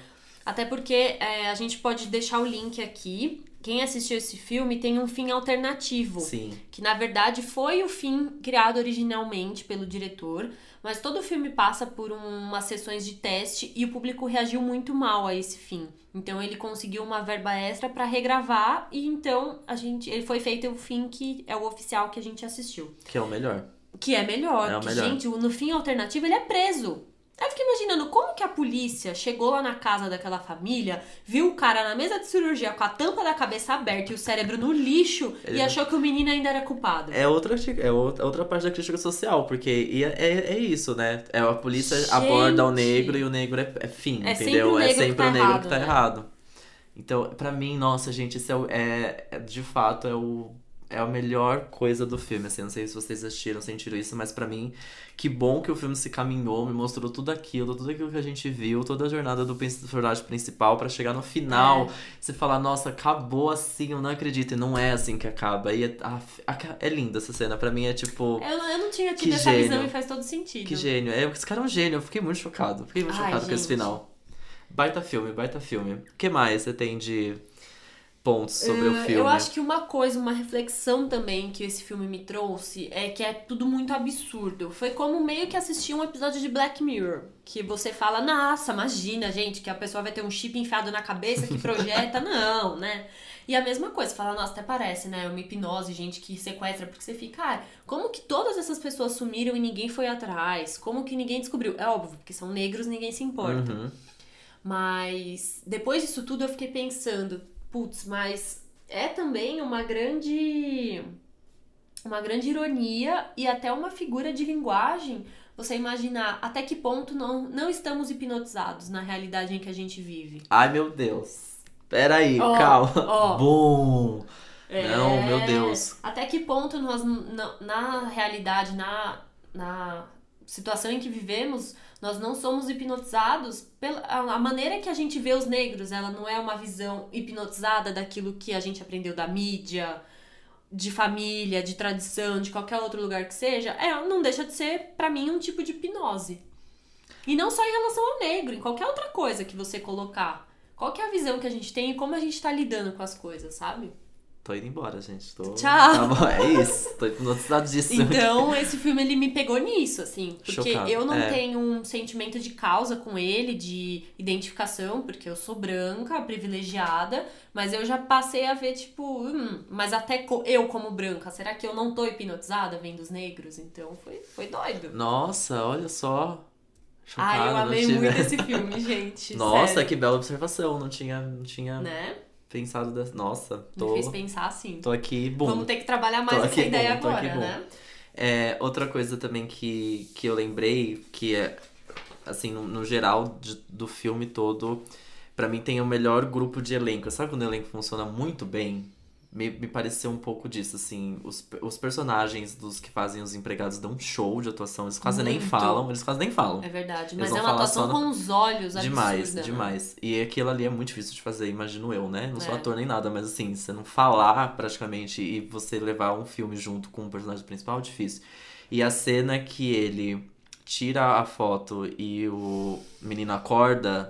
Até porque é, a gente pode deixar o link aqui. Quem assistiu esse filme tem um fim alternativo. Sim. Que na verdade foi o fim criado originalmente pelo diretor. Mas todo o filme passa por um- umas sessões de teste e o público reagiu muito mal a esse fim. Então ele conseguiu uma verba extra pra regravar e então a gente ele foi feito o fim que é o oficial que a gente assistiu. Que é o melhor. Que é melhor. É o que, melhor. gente, o- no fim alternativo ele é preso. Aí eu fiquei imaginando como que a polícia chegou lá na casa daquela família, viu o cara na mesa de cirurgia com a tampa da cabeça aberta e o cérebro no lixo e achou que o menino ainda era culpado. É outra, cri- é outra parte da crítica social, porque é, é, é isso, né? É a polícia aborda o Gente! negro e o negro é, é fim, É sempre entendeu? o negro é que sempre tá o negro errado, que tá né? errado. Então, pra mim, nossa, gente, isso é, é, é- de fato é o é a melhor coisa do filme, assim, não sei se vocês assistiram, sentiram isso, mas pra mim, que bom que o filme se caminhou, me mostrou tudo aquilo, tudo aquilo que a gente viu, toda a jornada do personagem principal pra chegar no final, É. você falar, nossa, acabou assim, eu não acredito, e não é assim que acaba. E é, ah, é linda essa cena, pra mim é tipo, Eu, eu não tinha tido essa visão e faz todo sentido. que gênio. É, esse cara é um gênio, eu fiquei muito chocado, fiquei muito Ai, chocado com esse gente. final. Baita filme, baita filme. O que mais você tem de pontos sobre o Eh, filme? Eu acho que uma coisa, uma reflexão também que esse filme me trouxe é que é tudo muito absurdo. Foi como meio que assistir um episódio de Black Mirror. Que você fala, nossa, imagina, gente, que a pessoa vai ter um chip enfiado na cabeça que projeta. Não, né? E a mesma coisa, fala, nossa, até parece, né? Uma hipnose, gente que sequestra, porque você fica, ah, como que todas essas pessoas sumiram e ninguém foi atrás? Como que ninguém descobriu? É óbvio, porque são negros, ninguém se importa. Uhum. Mas depois disso tudo eu fiquei pensando, putz, mas é também uma grande uma grande ironia e até uma figura de linguagem você imaginar até que ponto não, não estamos hipnotizados na realidade em que a gente vive. Ai, meu Deus. Peraí, Ó, calma. ó. Bum. É, Não, meu Deus. Até que ponto nós, na, na realidade, na, na situação em que vivemos, nós não somos hipnotizados pela a, maneira que a gente vê os negros. Ela não é uma visão hipnotizada daquilo que a gente aprendeu da mídia, de família, de tradição, de qualquer outro lugar que seja, é, não deixa de ser, pra mim, um tipo de hipnose. E não só em relação ao negro, em qualquer outra coisa que você colocar. Qual que é a visão que a gente tem e como a gente tá lidando com as coisas, sabe? Tô indo embora, gente. Tô... Tchau. Tá bom, é isso. Tô hipnotizadíssima. Então, esse filme ele me pegou nisso, assim. Porque Chocado. eu não É. tenho um sentimento de causa com ele, de identificação, porque eu sou branca, privilegiada, mas eu já passei a ver, tipo, hum, mas até eu como branca, será que eu não tô hipnotizada vendo os negros? Então foi, foi doido. Nossa, olha só. Chocado, eu não amei tive- muito esse filme, gente. Nossa, sério. que bela observação. Não tinha, não tinha Né? Pensado dessa. Nossa, Me tô, fez pensar assim. tô aqui, bum. Vamos ter que trabalhar mais essa ideia bom, agora, bom. né? É, outra coisa também que, que eu lembrei, que é, assim, no, no geral de- do filme todo, pra mim tem o melhor grupo de elenco. Sabe quando o elenco funciona muito bem? Me, me pareceu um pouco disso, assim. Os, os personagens dos que fazem os empregados dão um show de atuação, eles quase nem Muito. falam, eles quase nem falam. É verdade. Eles Mas é uma atuação com os olhos Demais, absurda, né? demais. E aquilo ali é muito difícil de fazer, imagino eu, né? Não sou É. ator nem nada, mas assim, você não falar praticamente e você levar um filme junto com o personagem principal é difícil. E a cena que ele tira a foto e o menino acorda,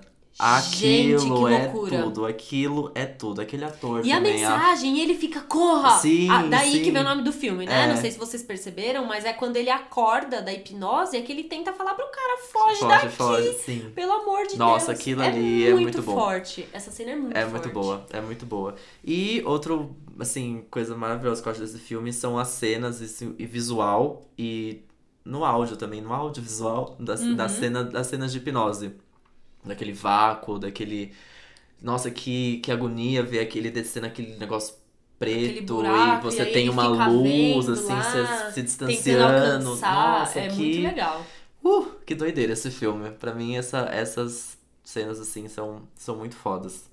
Gente, aquilo que é loucura. tudo. Aquilo é tudo. Aquele ator E a também. a- mensagem, e ele fica, corra! Sim, Ah, daí sim. que vem o nome do filme, né? É. Não sei se vocês perceberam, mas é quando ele acorda da hipnose, é que ele tenta falar pro cara, foge, Foge, daqui! foge, sim. Pelo amor de Nossa, Deus. aquilo ali é muito bom. forte. Essa cena é muito É forte. muito boa, é muito boa. E outro, assim, coisa maravilhosa que eu acho desse filme são as cenas e, e visual e no áudio também, no audiovisual das, Uhum. da cena, das cenas de hipnose. Daquele vácuo, daquele. Nossa, que, que agonia ver aquele descendo aquele negócio preto buraco, e você e tem uma luz, assim, lá, se, distanciando. alcançar, Nossa, é que. muito legal. Uh, que doideira esse filme. Pra mim, essa, essas cenas, assim, são, são muito fodas.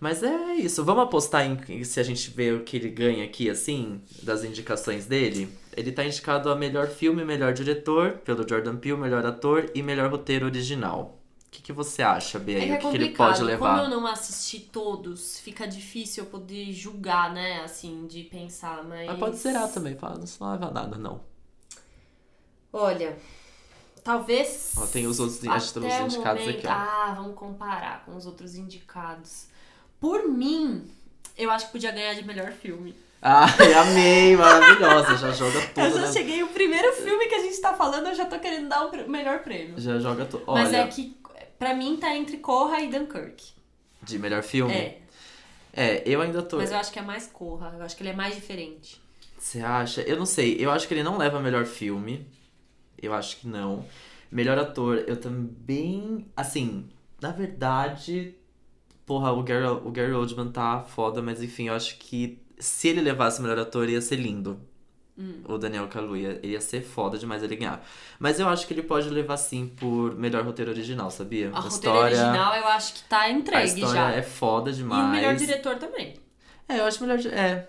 Mas é isso. Vamos apostar em se a gente vê o que ele ganha aqui, assim, das indicações dele. Ele tá indicado a melhor filme, melhor diretor, pelo Jordan Peele, melhor ator e melhor roteiro original. O que, que você acha, Bia? É o é que, que ele pode levar? Como eu não assisti todos, fica difícil eu poder julgar, né? Assim, de pensar, mas. Mas pode zerar também, fala, não leva nada, não. Olha, talvez. Ó, tem os outros até títulos o indicados momento- aqui, ó. Ah, vamos comparar com os outros indicados. Por mim, eu acho que podia ganhar de melhor filme. Ai, amei, maravilhosa. Já joga tudo, eu já né? cheguei, o primeiro filme que a gente tá falando, eu já tô querendo dar o melhor prêmio. Já joga tudo. Mas é que, pra mim, tá entre Corra e Dunkirk. de melhor filme? É, É, eu ainda tô. mas eu acho que é mais Corra. Eu acho que ele é mais diferente. Você acha? Eu não sei. Eu acho que ele não leva melhor filme. Eu acho que não. Melhor ator, eu também. Assim, na verdade. Porra, o Gary, o Gary Oldman tá foda, mas enfim, eu acho que se ele levasse melhor ator, ia ser lindo. Hum. O Daniel Kaluuya ia ser foda demais ele ganhar. Mas eu acho que ele pode levar sim por melhor roteiro original, sabia? A roteiro original eu acho que tá a entregue história já. é foda E demais. o melhor diretor também. É, eu acho melhor. É.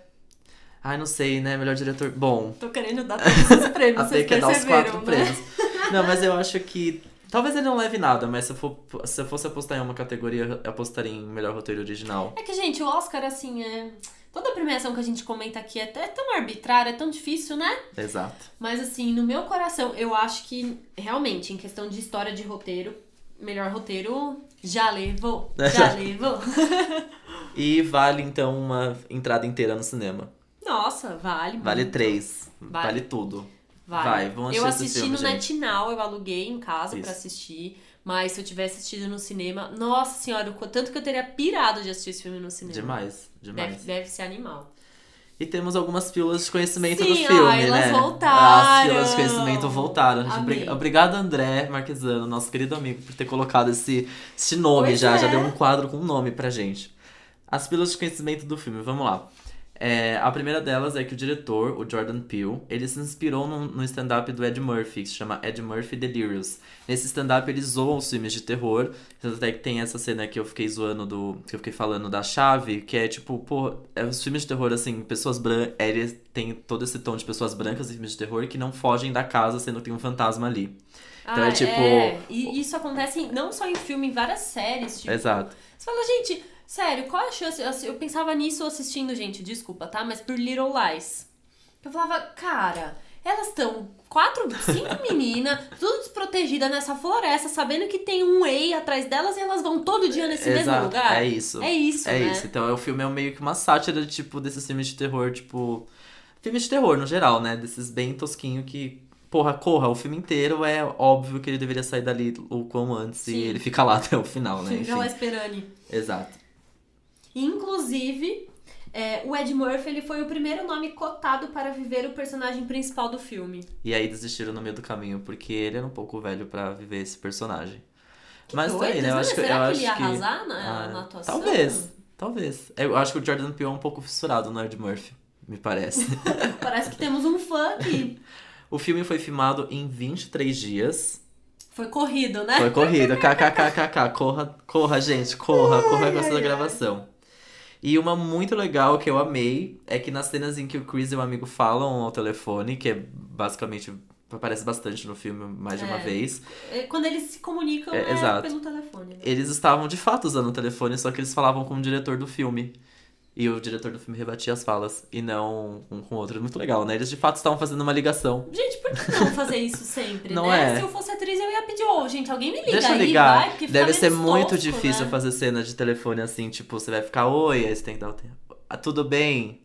Ai, não sei, né? Melhor diretor. Bom, Tô querendo dar todos os prêmios, a vocês quer dar os quatro né? prêmios. Não, mas eu acho que. Talvez ele não leve nada, mas se eu, for, se eu fosse apostar em uma categoria, eu apostaria em melhor roteiro original. É que, gente, o Oscar, assim, é... Toda premiação que a gente comenta aqui é até tão arbitrária, é tão difícil, né? Exato. Mas, assim, no meu coração, eu acho que, realmente, em questão de história de roteiro, melhor roteiro já levou. Já levou. E vale então uma entrada inteira no cinema. Nossa, vale. Vale muito. três. Vale, Vale. tudo. Vale. Vai, vamos Eu assistir esse assisti filme, no gente. NetNow, eu aluguei em casa pra assistir. Mas se eu tivesse assistido no cinema, nossa senhora, o tanto que eu teria pirado de assistir esse filme no cinema. Demais, demais. Deve, deve ser animal. E temos algumas pílulas de conhecimento Sim, do filme, ó, elas né? voltaram. As pílulas de conhecimento voltaram. Amei. obri- Obrigado, André Marquesano, nosso querido amigo, por ter colocado esse, esse nome Pois já. Já é. deu um quadro com um nome pra gente. As pílulas de conhecimento do filme, vamos lá. É, a primeira delas é que o diretor, o Jordan Peele, ele se inspirou no, no stand-up do Ed Murphy, que se chama Ed Murphy Delirious. Nesse stand-up ele zoa os filmes de terror, até que tem essa cena que eu fiquei zoando do. que eu fiquei falando da chave, que é tipo, pô, é os filmes de terror, assim, pessoas brancas. Ele tem todo esse tom de pessoas brancas em filmes de terror que não fogem da casa sendo que tem um fantasma ali. Então Ah, é tipo- E isso acontece não só em filme, em várias séries. Tipo, Exato. Você fala, gente, sério, qual a chance? Eu, pensava nisso assistindo, gente, desculpa, tá? Mas por Little Lies. Eu falava, cara, elas estão quatro, cinco meninas, tudo desprotegida nessa floresta, sabendo que tem um EI atrás delas e elas vão todo dia nesse mesmo Exato. lugar. É isso. É isso, É né? isso. Então, o filme é meio que uma sátira, tipo, desses filmes de terror, tipo. Filmes de terror, no geral, né? Desses bem tosquinho que. Porra, corra, o filme inteiro é óbvio que ele deveria sair dali o quão antes e Sim. ele fica lá até o final, né? Fica lá Enfim. esperando. Exato. Inclusive, é, o Ed Murphy ele foi o primeiro nome cotado para viver o personagem principal do filme. E aí desistiram no meio do caminho, porque ele era um pouco velho pra viver esse personagem. Mas tá Doidos, aí, né? Eu acho que, Será eu que ele ia que- arrasar na, Ah, na atuação? Talvez. Talvez. Eu acho que o Jordan Peele é um pouco fissurado no Ed Murphy, me parece. Parece que temos um fã aqui. o filme foi filmado em 23 dias. Foi corrido, né? Foi corrida. KKKKK. Corra, corra, gente. Corra. Corra com essa gravação. E uma muito legal que eu amei é que nas cenas em que o Chris e o amigo falam ao telefone, que é basicamente. aparece bastante no filme mais de uma É. vez. É, Quando eles se comunicam É, é, pelo telefone. Né? Eles estavam de fato usando o telefone, só que eles falavam com o diretor do filme. E o diretor do filme rebatia as falas, e não um com o outro. Muito legal, né? Eles de fato estavam fazendo uma ligação. Gente, por que não fazer isso sempre, Não né? é. Se eu fosse atriz, eu ia pedir, ô, gente, alguém me liga Deixa eu aí, ligar. vai, porque Deve ser muito tosco, difícil né? fazer cena de telefone assim, tipo, você vai ficar, oi, aí você tem que dar o tempo. Ah, tudo bem?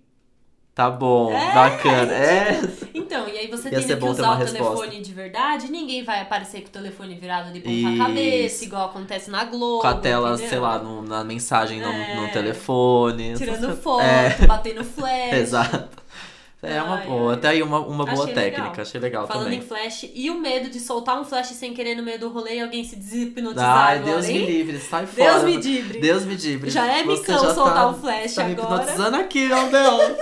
Tá bom, É, bacana. É. Então, e aí você Ia tendo que usar o resposta. telefone de verdade, ninguém vai aparecer com o telefone virado de ponta cabeça, igual acontece na Globo. Com a tela, entendeu? sei lá, no- na mensagem no, É. no telefone. Tirando foto, É, batendo flash. exato. É uma Ai, boa. ai. Até aí uma, uma boa Achei técnica. legal. Achei legal Falando também. em flash, e o medo de soltar um flash sem querer no meio do rolê e alguém se deshipnotizar Ai, agora, Deus hein? me livre, sai fora. Deus me livre. Deus me livre. Já é já soltar tá, o flash tá me agora. hipnotizando aqui, meu Deus.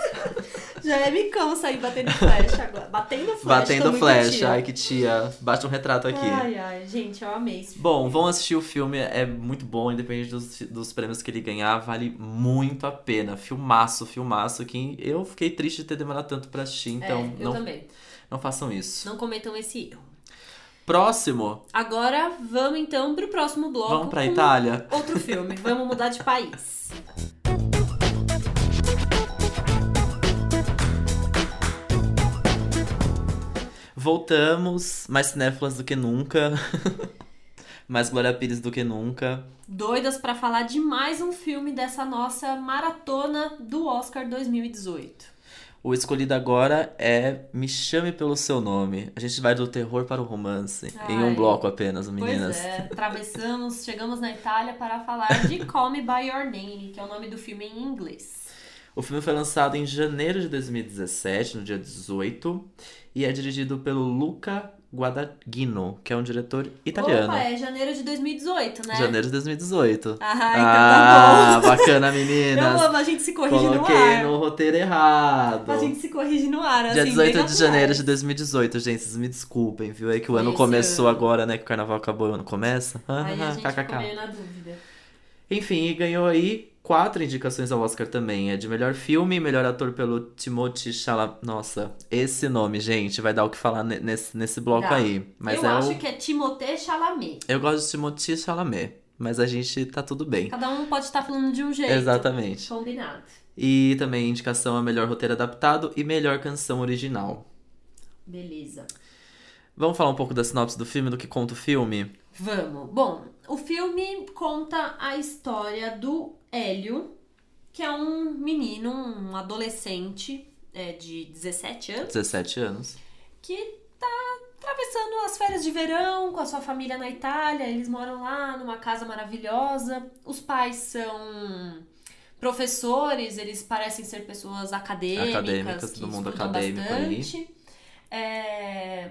Já é micão sair batendo flash agora. Batendo tô Batendo tia. Ai, que tia. Bate um retrato aqui. Ai, ai, gente, eu amei esse Bom, vão assistir o filme, é muito bom, independente dos, dos prêmios que ele ganhar, vale muito a pena. Filmaço, filmaço, que eu fiquei triste de ter demorado tanto pra assistir, então é, eu não, também. não façam isso. Não cometam esse erro. Próximo, Agora vamos então pro próximo bloco. vamos pra Itália. Outro filme. Vamos mudar de país. Voltamos, mais cinéfilas do que nunca. mais Glória Pires do que nunca. Doidas pra falar de mais um filme dessa nossa maratona do Oscar 2018. O escolhido agora é Me Chame Pelo Seu Nome. A gente vai do terror para o romance. Em um Ai. bloco apenas, meninas. Pois é, atravessamos, chegamos na Itália para falar de Call Me By Your Name, que é o nome do filme em inglês. O filme foi lançado em janeiro de 2017, no dia 18, e é dirigido pelo Luca Guadagnino, que é um diretor italiano. Opa, é janeiro de 2018, né? Janeiro de 2018. Ah, então Ah, tá bom. bacana, Eu meninas. amo, a gente se corrige no Coloquei ar. no roteiro errado. A gente se corrige no ar, assim, Dia 18 bem de janeiro de 2018, gente, vocês me desculpem, viu? É que o ano esse começou agora, né? Que o carnaval acabou e o ano começa. Aí a gente ficou meio na dúvida. Enfim, ganhou aí quatro indicações ao Oscar também. É de melhor filme, melhor ator pelo Timothée Chalamet. Nossa, esse nome, gente, vai dar o que falar ne- nesse, nesse bloco Dá. aí. Mas eu é acho o... que é Timothée Chalamet. Eu gosto de Timothée Chalamet, mas a gente tá tudo bem. Cada um pode estar falando de um jeito. Exatamente. Combinado. E também indicação a melhor roteiro adaptado e melhor canção original. Beleza. Vamos falar um pouco da sinopse do filme, do que conta o filme? Vamos. Bom, o filme conta a história do Hélio, que é um menino, um adolescente é, de 17 anos, 17 anos. que tá atravessando as férias de verão com a sua família na Itália. Eles moram lá numa casa maravilhosa. Os pais são professores, eles parecem ser pessoas acadêmicas, Acadêmicas, do mundo acadêmico aí. bastante. É,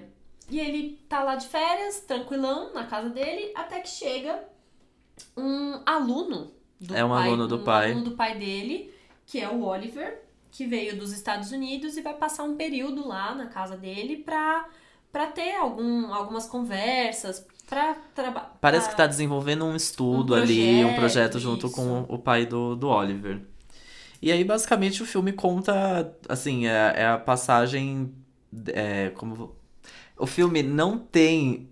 E ele tá lá de férias, tranquilão, na casa dele, até que chega um aluno do É um pai, aluno do um pai. aluno do pai dele, que é o Oliver, que veio dos Estados Unidos e vai passar um período lá na casa dele pra, pra ter algum, algumas conversas, pra trabalhar. Parece que tá desenvolvendo um estudo Um ali, um projeto, projeto junto isso. com o pai do, do Oliver. E aí, basicamente, o filme conta, assim, é, é a passagem. É, como. O filme não tem.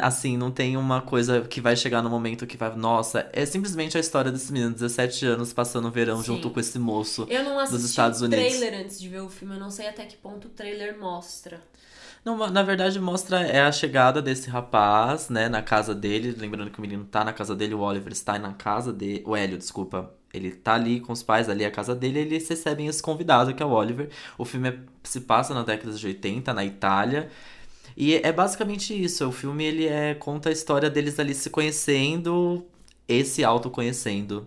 Assim, não tem uma coisa que vai chegar no momento que vai. Nossa, é simplesmente a história desse menino de 17 anos passando o verão Sim. junto com esse moço. Eu não assisti Estados o Unidos. trailer antes de ver o filme, eu não sei até que ponto o trailer mostra. Não, na verdade mostra é a chegada desse rapaz, né, na casa dele. Lembrando que o menino tá na casa dele, o Oliver está na casa dele. O Hélio, desculpa. Ele tá ali com os pais, ali é a casa dele, e eles recebem esse convidado, que é o Oliver. O filme é- se passa na década de 80, na Itália. E é basicamente isso. O filme ele é, conta a história deles ali se conhecendo, esse autoconhecendo.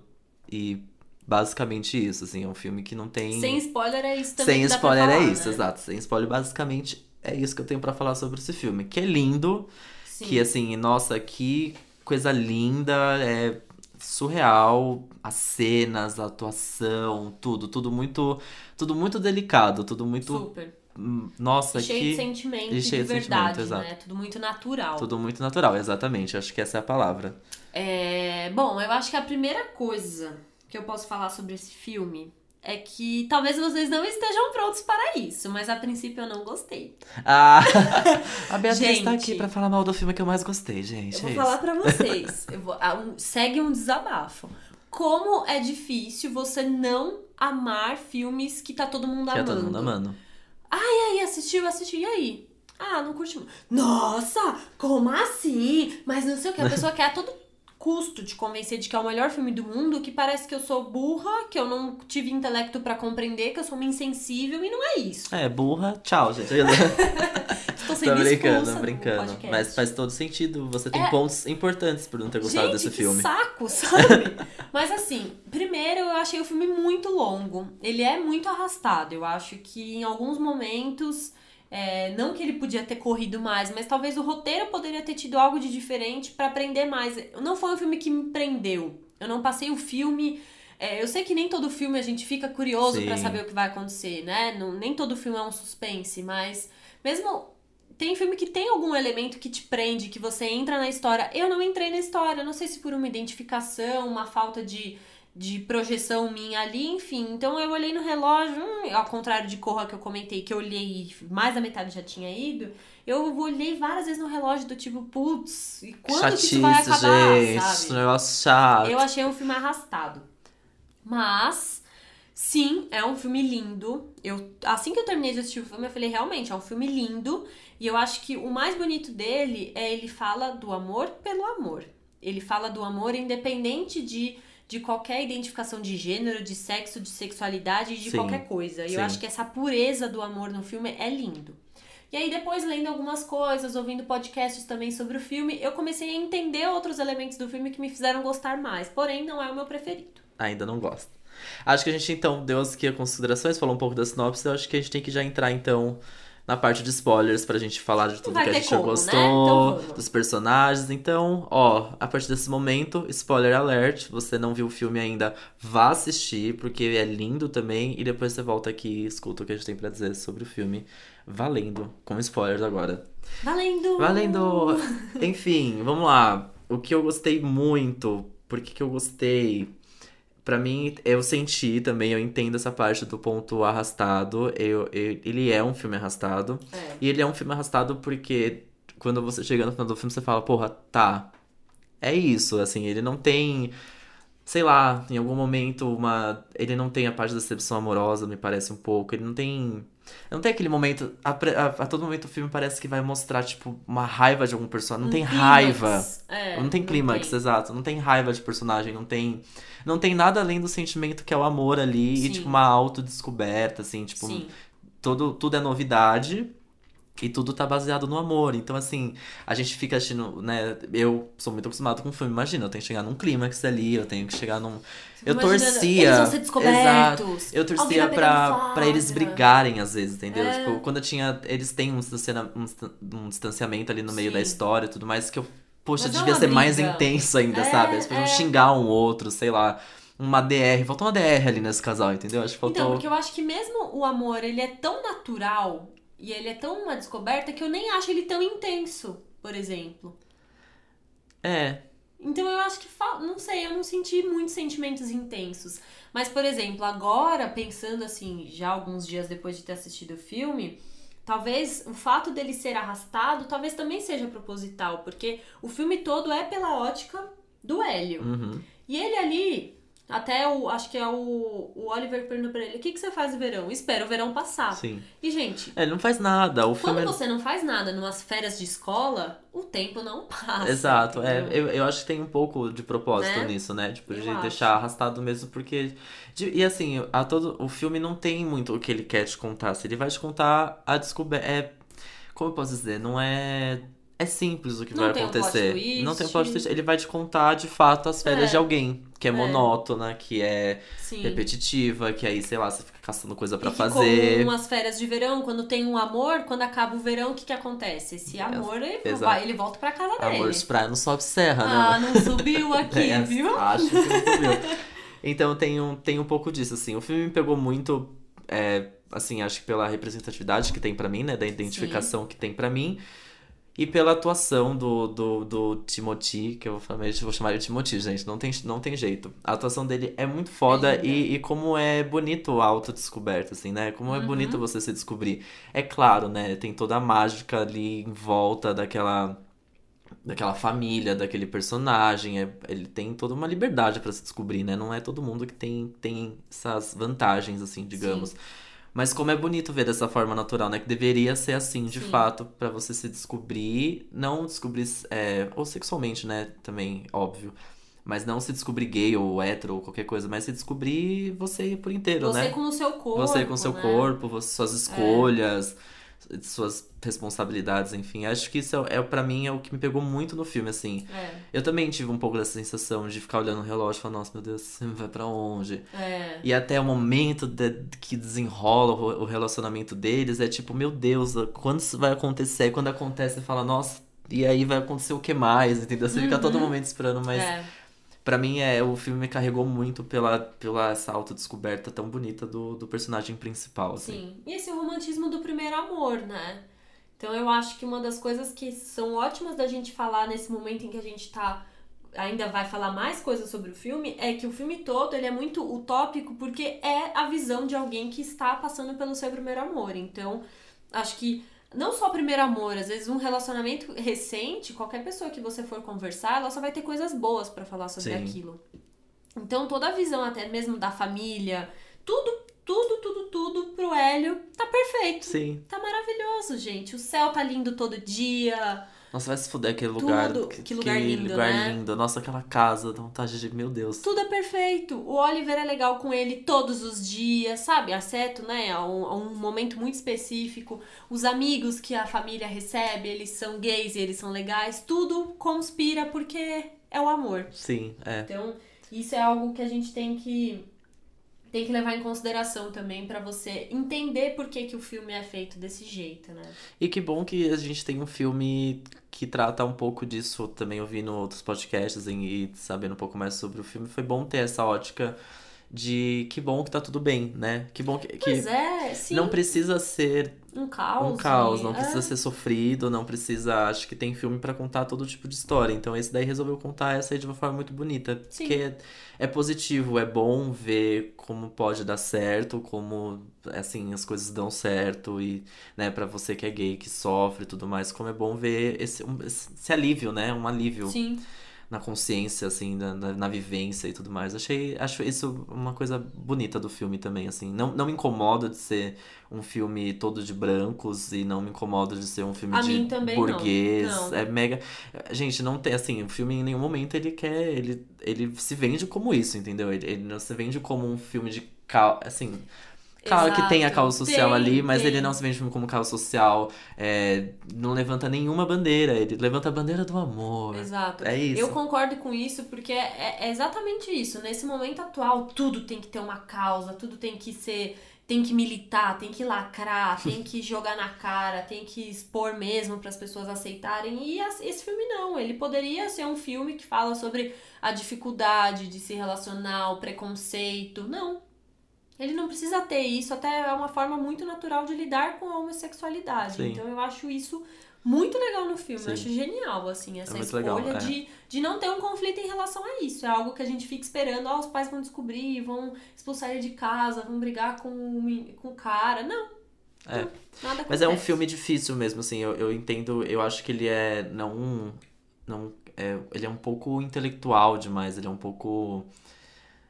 E basicamente isso, assim, é um filme que não tem. Sem spoiler é isso também Sem spoiler é falar, isso, né? exato. Sem spoiler, basicamente é isso que eu tenho pra falar sobre esse filme. Que é lindo, Sim. que assim, nossa, que coisa linda, é surreal, as cenas, a atuação, tudo, tudo muito, tudo muito delicado, tudo muito, Super. Nossa, cheio que de sentimento e cheio de de verdade, sentimento, né? Tudo muito natural. tudo muito natural, exatamente. Acho que essa é a palavra. É, bom, eu acho que a primeira coisa que eu posso falar sobre esse filme é que talvez vocês não estejam prontos para isso, mas a princípio eu não gostei. Ah, a Beatriz tá Gente. aqui pra falar mal do filme que eu mais gostei, gente. Eu vou é falar pra vocês. Vou- ah, um- segue um desabafo. Como é difícil você não amar filmes que tá todo mundo Que é amando. todo mundo amando. E aí, assistiu, assistiu, e aí? Ah, não curti muito. Nossa, como assim? Mas não sei o que. A pessoa quer a todo custo te convencer de que é o melhor filme do mundo, que parece que eu sou burra, que eu não tive intelecto pra compreender, que eu sou uma insensível, e não é isso. É, burra, tchau, gente. Tô sendo brincando, expulsa tô do brincando. Mas faz todo sentido. Você tem É. pontos importantes por não ter gostado Gente, desse que filme. saco, sabe? Mas assim, primeiro eu achei o filme muito longo. Ele é muito arrastado. Eu acho que em alguns momentos, é, não que ele podia ter corrido mais, mas talvez o roteiro poderia ter tido algo de diferente pra prender mais. Não foi um filme que me prendeu. Eu não passei o filme. é, eu sei que nem todo filme a gente fica curioso pra saber o que vai acontecer, né? Não, nem todo filme é um suspense, mas mesmo tem filme que tem algum elemento que te prende, que você entra na história. Eu não entrei na história, não sei se por uma identificação, uma falta de, de projeção minha ali, enfim. Então eu olhei no relógio, hum, ao contrário de Corra que eu comentei, que eu olhei e mais da metade já tinha ido. Eu olhei várias vezes no relógio do tipo, putz, e quando que isso vai Chatice, acabar, gente. sabe? Negócio chato. Eu achei um filme arrastado. Mas, sim, é um filme lindo. Eu, assim que eu terminei de assistir o filme, eu falei, realmente, é um filme lindo. E eu acho que o mais bonito dele é ele fala do amor pelo amor. Ele fala do amor independente de, de qualquer identificação de gênero, de sexo, de sexualidade, de Sim, qualquer coisa. E sim. eu acho que essa pureza do amor no filme é lindo. E aí, depois, lendo algumas coisas, ouvindo podcasts também sobre o filme, eu comecei a entender outros elementos do filme que me fizeram gostar mais. Porém, não é o meu preferido. Ainda não gosto. Acho que a gente então deu aqui as considerações, falou um pouco da sinopse. Eu acho que a gente tem que já entrar então na parte de spoilers pra gente falar de tudo vai que a gente como, né? gostou, Então vamos. dos personagens. Então, ó, a partir desse momento, spoiler alert. Você não viu o filme ainda, vá assistir, porque é lindo também. E depois você volta aqui e escuta o que a gente tem pra dizer sobre o filme. Valendo, com spoilers agora. Valendo! Valendo! Enfim, vamos lá. O que eu gostei muito, por que que eu gostei? Pra mim, eu senti também, eu entendo essa parte do ponto arrastado. Eu, eu- ele é um filme arrastado. É. E ele é um filme arrastado porque quando você chega no final do filme, você fala, porra, tá. É isso, assim, ele não tem. Sei lá, em algum momento, uma. Ele não tem a parte da decepção amorosa, me parece um pouco. Ele não tem. Não tem aquele momento. A, a- a todo momento o filme parece que vai mostrar, tipo, uma raiva de algum personagem. Não Um tem clímax. raiva. É, não tem clímax, exato. Não tem raiva de personagem, não tem. Não tem nada além do sentimento que é o amor ali e, Sim. tipo, uma autodescoberta, assim, tipo, Sim. todo, tudo é novidade e tudo tá baseado no amor. Então, assim, a gente fica assistindo, né? Eu sou muito acostumado com filme, imagina, eu tenho que chegar num clímax ali, eu tenho que chegar num. Eu Imaginando, torcia. Eles vão ser descobertos. Eu alguém torcia pra, pra eles brigarem às vezes, entendeu? É. Tipo, quando eu tinha. Eles têm um, um um distanciamento ali no meio Sim. da história e tudo mais, que eu. Poxa, Mas é devia uma ser mais briga. intenso ainda, É, sabe? Eles podiam é. xingar um outro, sei lá. Uma DR. Faltou uma DR ali nesse casal, entendeu? Acho que faltou. Então, porque eu acho que mesmo o amor, ele é tão natural e ele é tão uma descoberta que eu nem acho ele tão intenso, por exemplo. É. Então eu acho que, não sei, eu não senti muitos sentimentos intensos. Mas, por exemplo, agora, pensando assim, já alguns dias depois de ter assistido o filme, talvez o fato dele ser arrastado, talvez também seja proposital, porque o filme todo é pela ótica do Hélio. Uhum. E ele ali, até o, acho que é o, o Oliver perguntou pra ele, o que, que você faz no verão? Espera o verão passar. Sim. E, gente, É, ele não faz nada. O quando filme é você não faz nada numas férias de escola, o tempo não passa. Exato, é, eu, eu acho que tem um pouco de propósito Né? nisso, né? Tipo, de Eu acho. deixar arrastado mesmo, porque. de- e assim, a todo, o filme não tem muito o que ele quer te contar. Se ele vai te contar a descoberta. É, como eu posso dizer? Não é. É simples o que Não vai um acontecer. twist. Não tem um plot twist. Ele vai te contar de fato as férias É. de alguém, que é, É. monótona, que é Sim. repetitiva, que aí, sei lá, você fica caçando coisa pra que fazer. como as férias de verão, quando tem um amor, quando acaba o verão, o que que acontece? Esse amor, ele, vai, ele volta pra casa dele. Amor de praia não sobe serra, né? Ah, não subiu aqui, É, viu? Acho que não subiu. Então tem um, tem um pouco disso, assim. O filme me pegou muito, é, assim, acho que pela representatividade que tem pra mim, né? Da identificação que tem pra mim. E pela atuação do, do, do Timothy, que eu vou, falar, eu vou chamar ele de Timothy, gente, não tem, não tem jeito. A atuação dele é muito foda É linda. e, e como é bonito a autodescoberta, assim, né? Como é Uhum. bonito você se descobrir. É claro, né? Tem toda a mágica ali em volta daquela daquela família, daquele personagem. é- ele tem toda uma liberdade pra se descobrir, né? Não é todo mundo que tem, tem essas vantagens, assim, digamos. Mas como é bonito ver dessa forma natural, né? Que deveria ser assim, de Sim. fato, pra você se descobrir, não descobrir, é, ou sexualmente, né? Também, óbvio. Mas não se descobrir gay ou hétero ou qualquer coisa, mas se descobrir você por inteiro, Você né? com o seu corpo. Você com seu né? corpo, você- suas escolhas, suas responsabilidades, enfim. Acho que isso é, é para mim é o que me pegou muito no filme, assim. É, Eu também tive um pouco dessa sensação de ficar olhando o relógio e falar, nossa, meu Deus, você vai pra onde? é. E até o momento de- que desenrola o, o relacionamento deles, é tipo, meu Deus, quando isso vai acontecer? Quando acontece, você fala, nossa, e aí vai acontecer o que mais? Entendeu? Você fica a todo Uhum. momento esperando, mas é. Pra mim, é, o filme me carregou muito pela, pela essa autodescoberta tão bonita do, do personagem principal, assim. Sim. E esse romantismo do primeiro amor, né? Então eu acho que uma das coisas que são ótimas da gente falar nesse momento em que a gente tá ainda vai falar mais coisas sobre o filme é que o filme todo ele é muito utópico porque é a visão de alguém que está passando pelo seu primeiro amor. Então, acho que não só primeiro amor, às vezes um relacionamento recente, qualquer pessoa que você for conversar, ela só vai ter coisas boas pra falar sobre Sim. aquilo. Então, toda a visão até mesmo da família, tudo, tudo, tudo, tudo pro Hélio tá perfeito. Sim. Tá maravilhoso, gente. O céu tá lindo todo dia. Nossa, vai se fuder aquele lugar. Tudo. Que lugar lindo, lugar né? lindo. Nossa, aquela casa, dá vontade de. Meu Deus. Tudo é perfeito. O Oliver é legal com ele todos os dias, sabe? Acerto, né? A um, a um momento muito específico. Os amigos que a família recebe, eles são gays e eles são legais. Tudo conspira porque é o amor. Sim, é. Então, isso é algo que a gente tem que tem que levar em consideração também pra você entender por que, que o filme é feito desse jeito, né? E que bom que a gente tem um filme que trata um pouco disso também ouvindo outros podcasts e e sabendo um pouco mais sobre o filme. Foi bom ter essa ótica de que bom que tá tudo bem, né? Que bom que, que Pois é, sim. não precisa ser um caos. um caos, não é. precisa ser sofrido, não precisa. Acho que tem filme pra contar todo tipo de história. Então esse daí resolveu contar essa aí de uma forma muito bonita. Sim. Porque é, é positivo, é bom ver como pode dar certo, como assim as coisas dão certo e, né, para você que é gay, que sofre e tudo mais, como é bom ver esse, um- esse alívio, né? Um alívio Sim. Na consciência, assim, na, na, na vivência e tudo mais. Achei, acho isso uma coisa bonita do filme também, assim. Não, não me incomoda de ser um filme todo de brancos e não me incomoda de ser um filme A de mim também não. burguês. Não. É mega. Gente, não tem, assim, o filme em nenhum momento ele quer. Ele, ele se vende como isso, entendeu? Ele, ele não se vende como um filme de. Cal, assim. Claro que tem a Exato. causa social Tem, ali, mas tem. ele não se vende como causa social, é, não levanta nenhuma bandeira, ele levanta a bandeira do amor. Exato. É isso. Eu concordo com isso porque é, é exatamente isso. Nesse momento atual, tudo tem que ter uma causa, tudo tem que ser. Tem que militar, tem que lacrar, tem que jogar na cara, tem que expor mesmo para as pessoas aceitarem. E esse filme não. Ele poderia ser um filme que fala sobre a dificuldade de se relacionar, o preconceito. Não. Ele não precisa ter isso, até é uma forma muito natural de lidar com a homossexualidade. Sim. Então eu acho isso muito legal no filme. Sim. Eu acho genial, assim, essa muito escolha legal, é. de, de não ter um conflito em relação a isso. É algo que a gente fica esperando, ó, os pais vão descobrir, vão expulsar ele de casa, vão brigar com o, com o cara. Não. É. Nada Mas é um filme difícil mesmo, assim, eu, eu entendo, eu acho que ele é não não é, ele é um pouco intelectual demais, ele é um pouco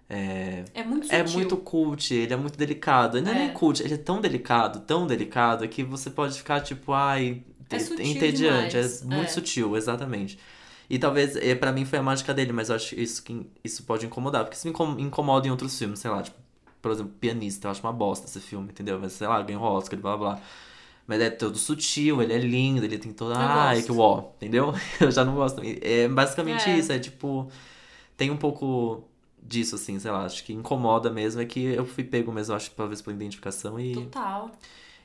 É muito é sutil. muito cult, ele é muito delicado. Ele não é É. nem cult, ele é tão delicado, tão delicado que você pode ficar tipo, ai, É entediante, demais, é muito é. sutil, exatamente. E talvez, é, para mim foi a mágica dele, mas eu acho que isso, que isso pode incomodar, porque isso me incom- incomoda em outros filmes, sei lá, tipo, por exemplo, Pianista, eu acho uma bosta esse filme, entendeu? Mas sei lá, ganhou Oscar, blá blá blá. Mas é todo sutil, ele é lindo, ele tem toda. Ai, que uó, entendeu? Eu já não gosto. É basicamente É. isso, é tipo. Tem um pouco disso, assim, sei lá, acho que incomoda mesmo. É que eu fui pego mesmo, acho, talvez pela identificação e, Total.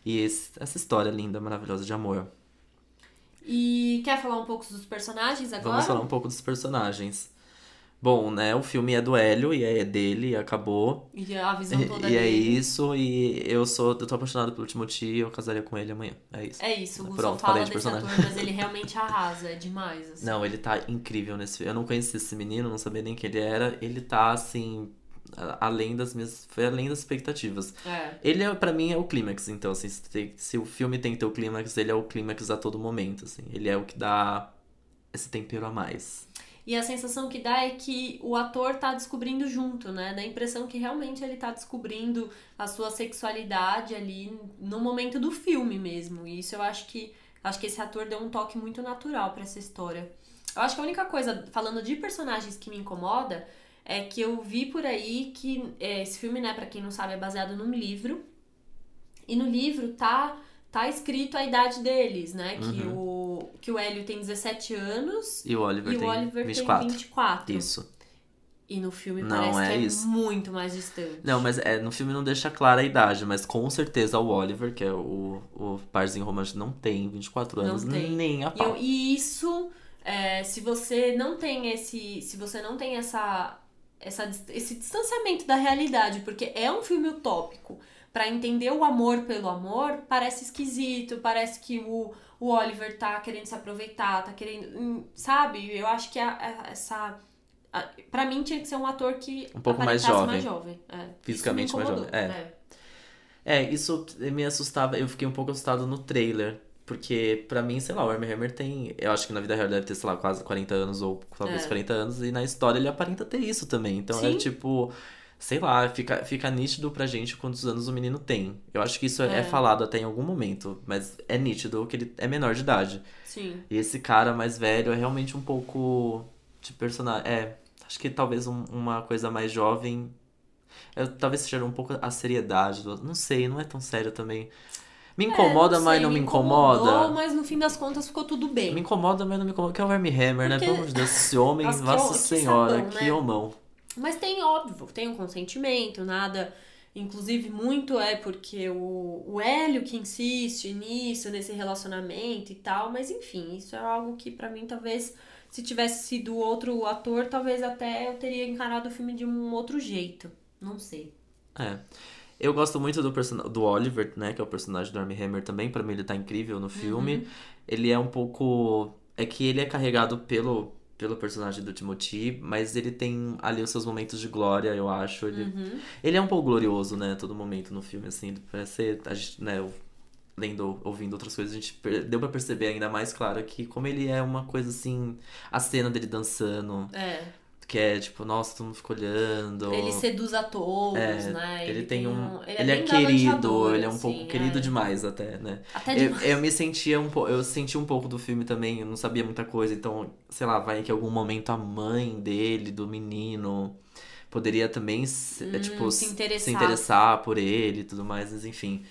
e esse- essa história linda, maravilhosa de amor. E quer falar um pouco dos personagens agora? Vamos falar um pouco dos personagens. Bom, né, o filme é do Hélio e é dele e acabou. E a visão toda E é dele. isso, e eu sou, eu tô apaixonado pelo Timothy e eu casaria com ele amanhã. É isso. É isso, o Gustavo Pronto, fala de desse personagem. ator, mas ele realmente arrasa, é demais, assim. Não, ele tá incrível nesse filme. Eu não conhecia esse menino, não sabia nem quem ele era. Ele tá assim, além das minhas, foi além das expectativas. É. Ele é, para mim é o clímax, então assim, se, tem- se o filme tem que ter o clímax, ele é o clímax a todo momento, assim. Ele é o que dá esse tempero a mais. E a sensação que dá é que o ator tá descobrindo junto, né? Dá a impressão que realmente ele tá descobrindo a sua sexualidade ali no momento do filme mesmo. E isso eu acho que acho que esse ator deu um toque muito natural pra essa história. Eu acho que a única coisa, falando de personagens que me incomoda, é que eu vi por aí que é, esse filme, né, pra quem não sabe, é baseado num livro. E no livro tá tá escrito a idade deles, né? Que o que o Hélio tem 17 anos E o Oliver e o tem Oliver 24. tem 24. Isso. E no filme Não, parece é que é isso. muito mais distante. Não, mas é, no filme não deixa clara a idade, mas com certeza o Oliver, que é o, o parzinho romântico, não tem 24 Não anos, tem. nem a E, pau. eu- e isso, é, se você não tem esse. Se você não tem essa, essa, esse distanciamento da realidade, porque é um filme utópico. Pra entender o amor pelo amor, parece esquisito, parece que o, o Oliver tá querendo se aproveitar, tá querendo. hum, Sabe? Eu acho que a, a- essa. A, pra mim tinha que ser um ator que. Um pouco mais jovem. mais jovem. É. Fisicamente mais jovem, é. É, isso me assustava, eu fiquei um pouco assustado no trailer. Porque, pra mim, sei lá, o Armie Hammer tem. Eu acho que na vida real deve ter, sei lá, quase 40 anos ou talvez É. 40 anos. E na história ele aparenta ter isso também. Então é Sim. tipo. Sei lá, fica, fica nítido pra gente quantos anos o menino tem. Eu acho que isso é, É. falado até em algum momento. Mas é nítido que ele é menor de idade. Sim. E esse cara mais velho é realmente um pouco de personagem. É, acho que talvez um- uma coisa mais jovem. é, talvez seja um pouco a seriedade. do- Não sei, não é tão sério também. Me incomoda, É, mas sei, não me incomodou, incomoda. mas no fim das contas ficou tudo bem. Me incomoda, mas não me incomoda. Que é o Armie Hammer, né? Porque- Pelo amor de Deus, esse homem, Nossa, hom- que senhora, sabão, que né? homão. Mas tem, óbvio, tem um consentimento, nada. Inclusive, muito é porque o, o Hélio que insiste nisso, nesse relacionamento e tal. Mas enfim, isso é algo que pra mim talvez, se tivesse sido outro ator, talvez até eu teria encarado o filme de um outro jeito. Não sei. É. Eu gosto muito do, person... do Oliver, né? Que é o personagem do Armie Hammer também. Pra mim ele tá incrível no filme. Uhum. Ele é um pouco... É que ele é carregado pelo, pelo personagem do Timothy, mas ele tem ali os seus momentos de glória, eu acho. Ele, Uhum. ele é um pouco glorioso, né? Todo momento no filme, assim. Parece ser... A gente, né? Lendo, ouvindo outras coisas, a gente deu pra perceber ainda mais claro que como ele é uma coisa assim... A cena dele dançando, É. que é tipo, nossa, todo mundo fica olhando. Ele seduz a todos, É, né? Ele, tem um. Ele, Ele, é, querido, ele é um assim, pouco querido é. demais até, né? Até Eu, demais. eu me sentia um pouco. Eu senti um pouco do filme também, eu não sabia muita coisa, então, sei lá, vai que em algum momento a mãe dele, do menino, poderia também se- é, Hum, tipo, se se interessar. interessar por ele e tudo mais, mas enfim.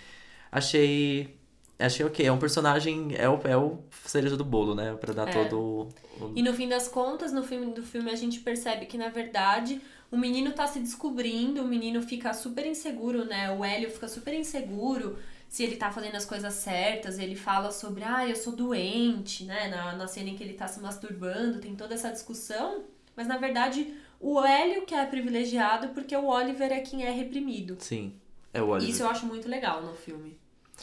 Achei. Achei ok. É um personagem. É o, é o cereja do bolo, né? Pra dar É. todo E no fim das contas, no filme do filme a gente percebe que na verdade o menino tá se descobrindo, o menino fica super inseguro, né? O Hélio fica super inseguro se ele tá fazendo as coisas certas, ele fala sobre, ah, eu sou doente, né? Na, na cena em que ele tá se masturbando, tem toda essa discussão, mas na verdade o Hélio que é privilegiado porque o Oliver é quem é reprimido. Sim. É o Oliver. Isso eu acho muito legal no filme.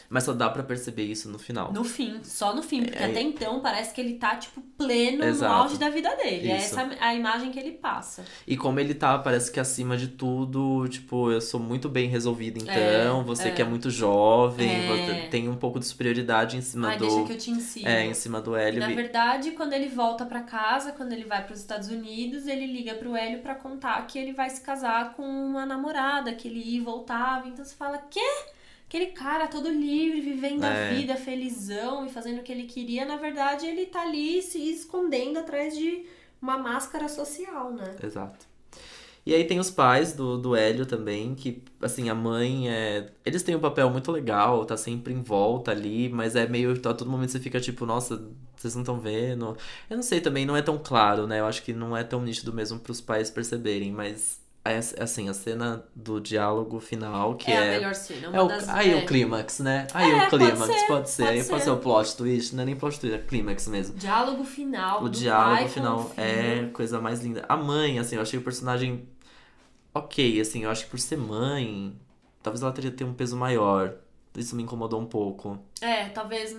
Mas só dá pra perceber isso no final. No fim, só no fim, porque É. até então parece que ele tá, tipo, pleno Exato. no auge da vida dele. É Isso. essa a imagem que ele passa. E como ele tá, parece que acima de tudo, tipo, eu sou muito bem resolvido então, É, você é. que é muito jovem, É. você tem um pouco de superioridade em cima Ai, do. deixa que eu te ensino. É, em cima do E, Hélio. Na e- verdade, quando ele volta pra casa, quando ele vai pros Estados Unidos, ele liga pro Hélio pra contar que ele vai se casar com uma namorada, que ele ia e voltava. Então você fala, quê? Aquele cara todo livre, vivendo a É. vida, felizão e fazendo o que ele queria, na verdade, ele tá ali se escondendo atrás de uma máscara social, né? Exato. E aí tem os pais do, do Hélio também, que, assim, a mãe é. Eles têm um papel muito legal, tá sempre em volta ali, mas é meio. A todo momento você fica tipo, nossa, vocês não estão vendo. Eu não sei também, não é tão claro, né? Eu acho que não é tão nítido mesmo pros pais perceberem, mas. É, assim, a cena do diálogo final, que é, é. a melhor cena. Uma É o, das, aí é, o clímax, né? Aí É, o pode clímax, ser, pode ser. pode Aí pode ser. ser o plot twist, não é nem plot twist, é clímax mesmo. Diálogo final. O diálogo final é a coisa mais linda. A mãe, assim, eu achei o personagem ok, assim, eu acho que por ser mãe, talvez ela teria que ter um peso maior. Isso me incomodou um pouco. É, talvez.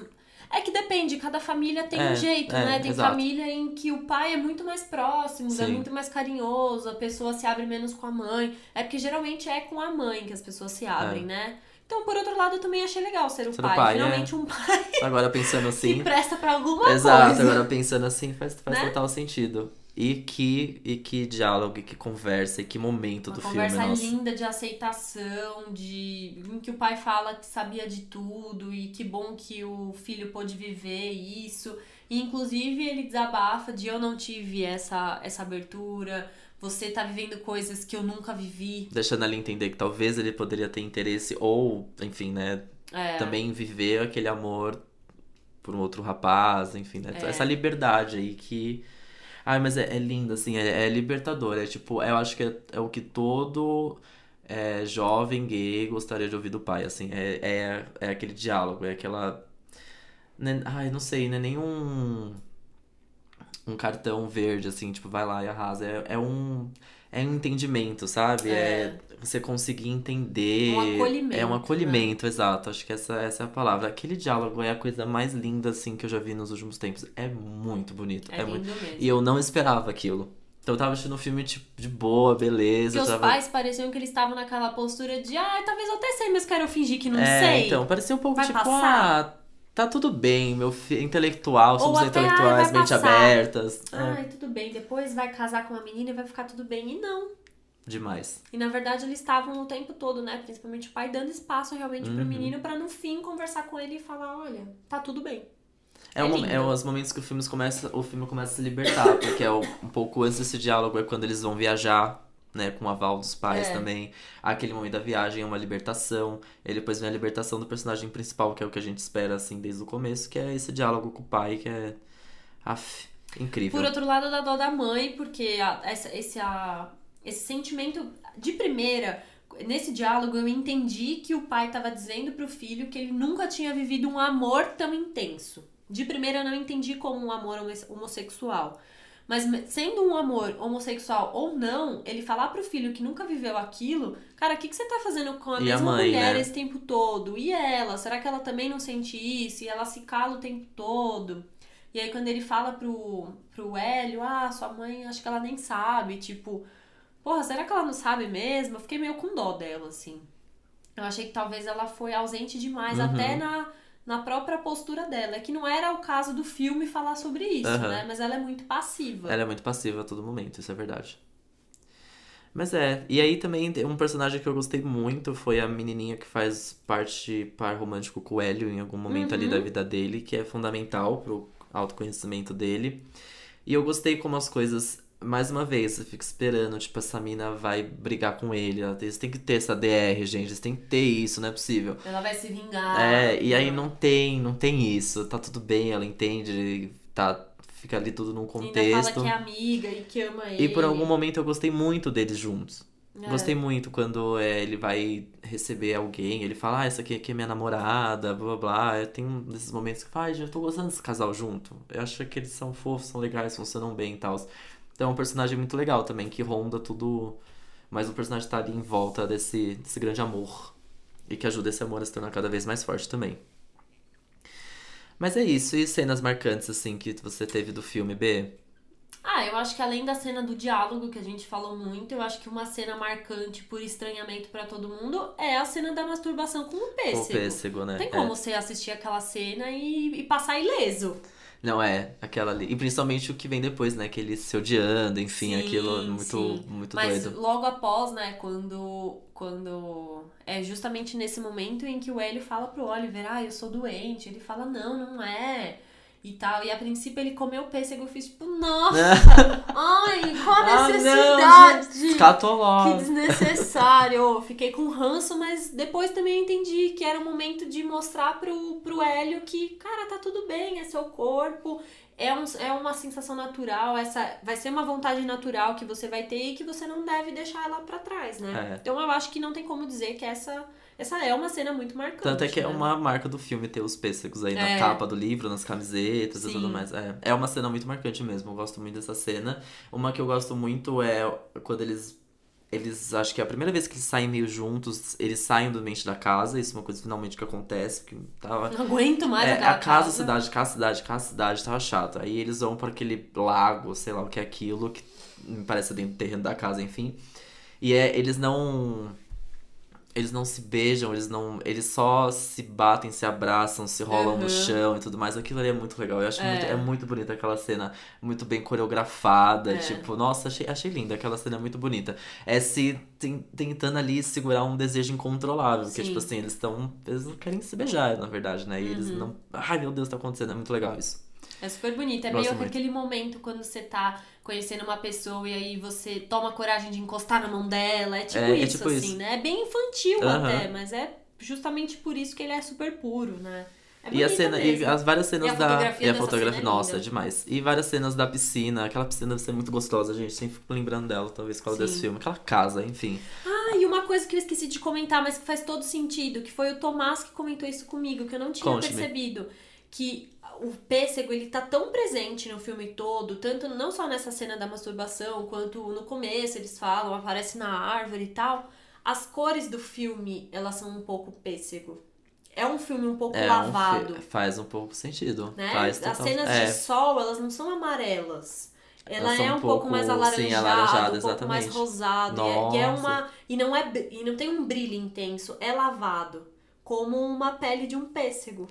É que depende, cada família tem É, um jeito, é, né? Tem exato. família em que o pai é muito mais próximo, é Sim. muito mais carinhoso, a pessoa se abre menos com a mãe. É porque geralmente é com a mãe que as pessoas se abrem, né? Então, por outro lado, eu também achei legal ser o É. Ser pai. pai, Finalmente um pai Agora pensando que assim. presta pra alguma Exato, coisa. agora pensando assim faz, faz Né? total sentido. E que, e que diálogo, e que conversa, e que momento Uma do filme, conversa nossa. linda de aceitação, de em que o pai fala que sabia de tudo e que bom que o filho pôde viver isso. E inclusive ele desabafa de eu não tive essa, essa abertura, você tá vivendo coisas que eu nunca vivi. Deixando ali entender que talvez ele poderia ter interesse, ou, enfim, né, É, também viver aquele amor por um outro rapaz, enfim, né? É. Essa liberdade aí que. Ai, mas é, é lindo, assim, é, é libertador. É tipo, eu acho que é, é o que todo é, jovem gay gostaria de ouvir do pai, assim. É, é, é aquele diálogo, é aquela. né, ai, não sei, não é nenhum. Um cartão verde, assim, tipo, vai lá e arrasa. É, é um. É um entendimento, sabe? É. você conseguir entender. Um acolhimento, É um acolhimento, exato. Acho que essa, essa é a palavra. Aquele diálogo é a coisa mais linda, assim, que eu já vi nos últimos tempos. É muito bonito. é, É, muito... mesmo. E eu não esperava aquilo. Então eu tava assistindo um filme, tipo, de boa, beleza. Porque os tava... pais pareciam que eles estavam naquela postura de, ah, talvez eu até sei, mas quero fingir que não é, sei. então, parecia um pouco Vai tipo, passar? ah, tá tudo bem, meu filho. Intelectual, somos até, "Ai, intelectuais, vai mente passar." abertas. É, Ai, tudo bem, depois vai casar com uma menina e vai ficar tudo bem. E não. demais. E na verdade eles estavam o tempo todo, né? Principalmente o pai dando espaço realmente pro Uhum. menino pra no fim conversar com ele e falar, olha, tá tudo bem. É, É um- é os momentos que o filme começa, o filme começa a se libertar, porque é um pouco antes desse diálogo é quando eles vão viajar, né, com o aval dos pais É. também. Aquele momento da viagem é uma libertação. E depois vem a libertação do personagem principal, que é o que a gente espera assim desde o começo, que é esse diálogo com o pai, que é af, incrível. Por outro lado, dá dó da mãe, porque a- essa- esse, a- esse sentimento de primeira. Nesse diálogo eu entendi que o pai tava dizendo pro filho que ele nunca tinha vivido um amor tão intenso. De primeira eu não entendi como um amor homo- homossexual. Mas sendo um amor homossexual ou não, ele falar pro filho que nunca viveu aquilo, cara, o que, que você tá fazendo com a E a mesma mãe, mulher né? esse tempo todo? E ela? Será que ela também não sente isso? E ela se cala o tempo todo? E aí quando ele fala pro, pro Hélio, ah, sua mãe acho que ela nem sabe, tipo, porra, será que ela não sabe mesmo? Eu fiquei meio com dó dela, assim. Eu achei que talvez ela foi ausente demais, Uhum. até na, na própria postura dela. É que não era o caso do filme falar sobre isso, Aham. né? Mas ela é muito passiva. Ela é muito passiva a todo momento, isso é verdade. Mas é, e aí também um personagem que eu gostei muito foi a menininha que faz parte par romântico com o Hélio em algum momento ali Uhum. da vida dele, que é fundamental pro autoconhecimento dele. E eu gostei como as coisas, mais uma vez, eu fico esperando, tipo, essa mina vai brigar com ele. ela tem- Eles têm que ter essa DR, gente, eles têm que ter isso, não é possível. Ela vai se vingar. É, e aí não tem, não tem isso. Tá tudo bem, ela entende, tá, fica ali tudo num Ainda contexto. fala que é amiga e que ama ele. E por algum momento eu gostei muito deles juntos. É. Gostei muito quando é, ele vai receber alguém, ele fala, ah, essa aqui, aqui é minha namorada, blá blá blá. Eu tenho um desses momentos que fala, ai, já tô gostando desse casal junto. Eu acho que eles são fofos, são legais, funcionam bem e tal. Então é um personagem muito legal também, que ronda tudo. Mas o personagem tá ali em volta desse, desse grande amor. E que ajuda esse amor a se tornar cada vez mais forte também. Mas é isso. E cenas marcantes, assim, que você teve do filme, B? Ah, eu acho que além da cena do diálogo que a gente falou muito, eu acho que uma cena marcante por estranhamento para todo mundo é a cena da masturbação com o pêssego. O pêssego, né? Tem como é. você assistir aquela cena e, e passar ileso. Não, é, aquela ali. E principalmente o que vem depois, né? Que eles se odiando, enfim, sim, aquilo muito, sim. muito Mas doido. logo após, né, quando. Quando. É justamente nesse momento em que o Hélio fala pro Oliver, ah, eu sou doente. Ele fala, não, não é e tal. E a princípio ele comeu o pêssego, eu fiz tipo, nossa! ai, qual a necessidade? Ah, que desnecessário! Fiquei com ranço, mas depois também entendi que era o momento de mostrar pro, pro Hélio que, cara, tá tudo bem, é seu corpo, é, um, é uma sensação natural, essa vai ser uma vontade natural que você vai ter e que você não deve deixar ela para trás, né? É. Então eu acho que não tem como dizer que essa essa é uma cena muito marcante. Tanto é que é né? é uma marca do filme ter os pêssegos aí é. na capa do livro, nas camisetas Sim. e tudo mais. É, é uma cena muito marcante mesmo. Eu gosto muito dessa cena. Uma que eu gosto muito é quando eles. Eles, acho que é a primeira vez que eles saem meio juntos, eles saem do mente da casa, isso é uma coisa finalmente que acontece, que tava... Não aguento mais é, a casa, casa, cidade, casa, cidade, casa, cidade, tava chato. Aí eles vão para aquele lago, sei lá o que é aquilo, que me parece dentro do terreno da casa, enfim. E é, eles não eles não se beijam, eles não. Eles só se batem, se abraçam, se rolam uhum. no chão e tudo mais. Aquilo ali é muito legal. Eu acho é. muito. É muito bonita aquela cena. Muito bem coreografada. É. Tipo, nossa, achei, achei linda. Aquela cena é muito bonita. É se tem, tentando ali segurar um desejo incontrolável. Sim. Porque, tipo assim, eles estão. Eles não querem se beijar, na verdade, né? E uhum. eles não. Ai, meu Deus, tá acontecendo. É muito legal isso. É super bonito. É Gosto meio que aquele momento quando você tá conhecendo uma pessoa e aí você toma coragem de encostar na mão dela. É tipo é, isso, é tipo assim, isso. né? É bem infantil uhum. até, mas é justamente por isso que ele é super puro, né? É e a cena, mesmo. e as várias cenas e da. E a fotografia, é nossa, é demais. E várias cenas da piscina. Aquela piscina deve ser muito gostosa, gente. Sempre fico lembrando dela, talvez, por causa desse filme. Aquela casa, enfim. Ah, e uma coisa que eu esqueci de comentar, mas que faz todo sentido, que foi o Tomás que comentou isso comigo, que eu não tinha percebido. Que o pêssego ele tá tão presente no filme todo, tanto não só nessa cena da masturbação, quanto no começo eles falam, aparece na árvore e tal. As cores do filme, elas são um pouco pêssego. É um filme um pouco é lavado. Um faz um pouco sentido. Né? Faz total... As cenas é. de sol, elas não são amarelas. Ela é um, um pouco, pouco, mais alaranjada, sim, alaranjada um pouco mais rosado. E é, e é, uma e não é e não tem um brilho intenso, é lavado, como uma pele de um pêssego.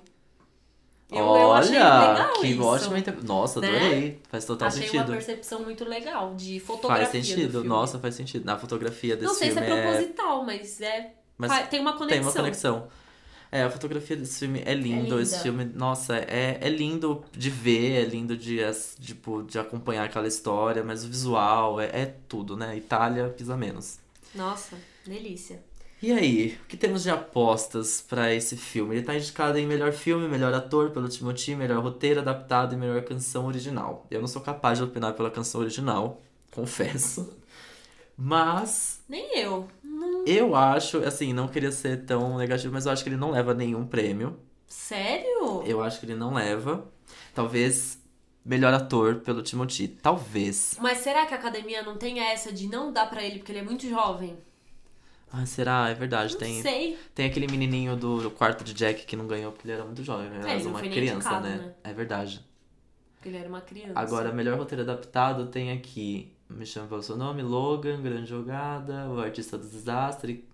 Eu, Olha, eu que isso. ótima inter... Nossa, né? adorei. Faz total achei sentido. Achei uma percepção muito legal de fotografia Faz sentido. Nossa, faz sentido. Na fotografia desse filme Não sei se é proposital, é... mas é... Mas tem uma conexão. Tem uma conexão. É, a fotografia desse filme é lindo. É Esse filme, nossa, é, é lindo de ver, é lindo de, tipo, de acompanhar aquela história, mas o visual é, é tudo, né? Itália pisa menos. Nossa, delícia. E aí, o que temos de apostas para esse filme? Ele tá indicado em melhor filme, melhor ator pelo Timothy, melhor roteiro adaptado e melhor canção original. Eu não sou capaz de opinar pela canção original, confesso. Mas. Nem eu. Não... Eu acho, assim, não queria ser tão negativo, mas eu acho que ele não leva nenhum prêmio. Sério? Eu acho que ele não leva. Talvez melhor ator pelo Timothy. Talvez. Mas será que a academia não tem essa de não dar para ele porque ele é muito jovem? Ah, será? É verdade. Não tem, sei. Tem aquele menininho do quarto de Jack que não ganhou porque ele era muito jovem. Ele é, era uma criança, indicado, né? né? É verdade. Porque ele era uma criança. Agora, melhor roteiro adaptado tem aqui. Me chama pelo seu nome, Logan, Grande Jogada, O Artista do Desastre.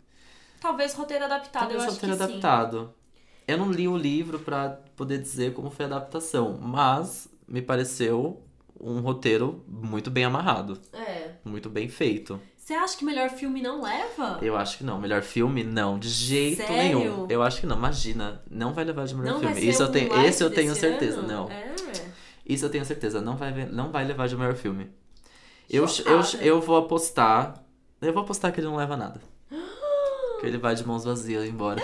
Talvez roteiro adaptado, Talvez eu roteiro adaptado. Sim. Eu não li o livro para poder dizer como foi a adaptação, mas me pareceu um roteiro muito bem amarrado. É. Muito bem feito. Você acha que melhor filme não leva? Eu acho que não. Melhor filme, não. De jeito Sério? nenhum. Eu acho que não. Imagina, não vai levar de melhor não filme. Isso eu tenho, esse eu tenho certeza. Ano? Não. É. Isso eu tenho certeza. Não vai, não vai levar de melhor filme. Eu, eu, eu vou apostar. Eu vou apostar que ele não leva nada. Ele vai de mãos vazias embora.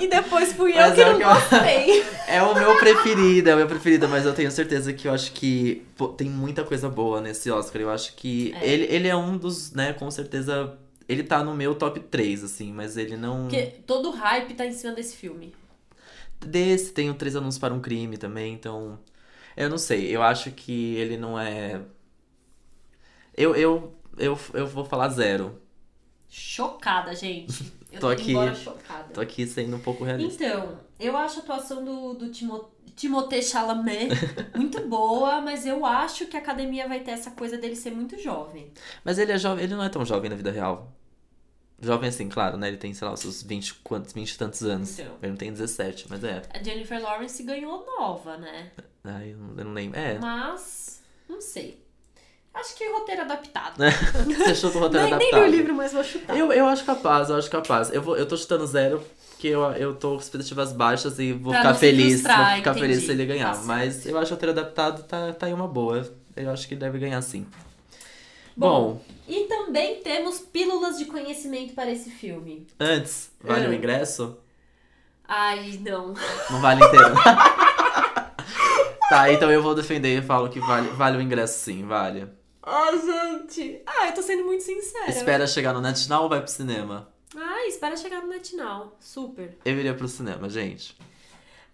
e depois fui eu que é não que gostei. é o meu preferido, é o meu preferido, mas eu tenho certeza que eu acho que pô, tem muita coisa boa nesse Oscar. Eu acho que é. Ele, ele é um dos, né, com certeza. Ele tá no meu top 3, assim, mas ele não. Porque todo o hype tá em cima desse filme. Desse, tem o Três Anos para um Crime também, então. Eu não sei, eu acho que ele não é. Eu, eu, eu, eu vou falar zero. Chocada, gente. Eu Tô tô, aqui. chocada. Tô aqui sendo um pouco realista. Então, eu acho a atuação do, do Timo, Timothée Chalamet muito boa, mas eu acho que a academia vai ter essa coisa dele ser muito jovem. Mas ele é jovem, ele não é tão jovem na vida real. Jovem assim, claro, né? Ele tem, sei lá, os seus 20, quantos, 20 e tantos anos. Então. Ele não tem 17, mas é. A Jennifer Lawrence ganhou nova, né? Ai, eu não lembro. É. Mas, não sei. Acho que roteiro adaptado. Você achou o roteiro nem, nem adaptado? li o livro, mas vou chutar. Eu, eu acho capaz, eu acho capaz. Eu, vou, eu tô chutando zero, porque eu, eu tô com expectativas baixas e vou Pra ficar feliz. vou ficar entendi. feliz se ele ganhar. Tá certo. Mas eu acho que o roteiro adaptado tá, tá aí uma boa. Eu acho que ele deve ganhar sim. Bom. Bom, E também temos pílulas de conhecimento para esse filme. antes, vale É. o ingresso? Ai, não. Não vale inteiro. tá, então eu vou defender e falo que vale, vale o ingresso sim, vale. Ai, gente. Ah, eu tô sendo muito sincera. Espera chegar no NetNow ou vai pro cinema? Ai, espera chegar no NetNow. Super. Eu iria pro cinema, gente.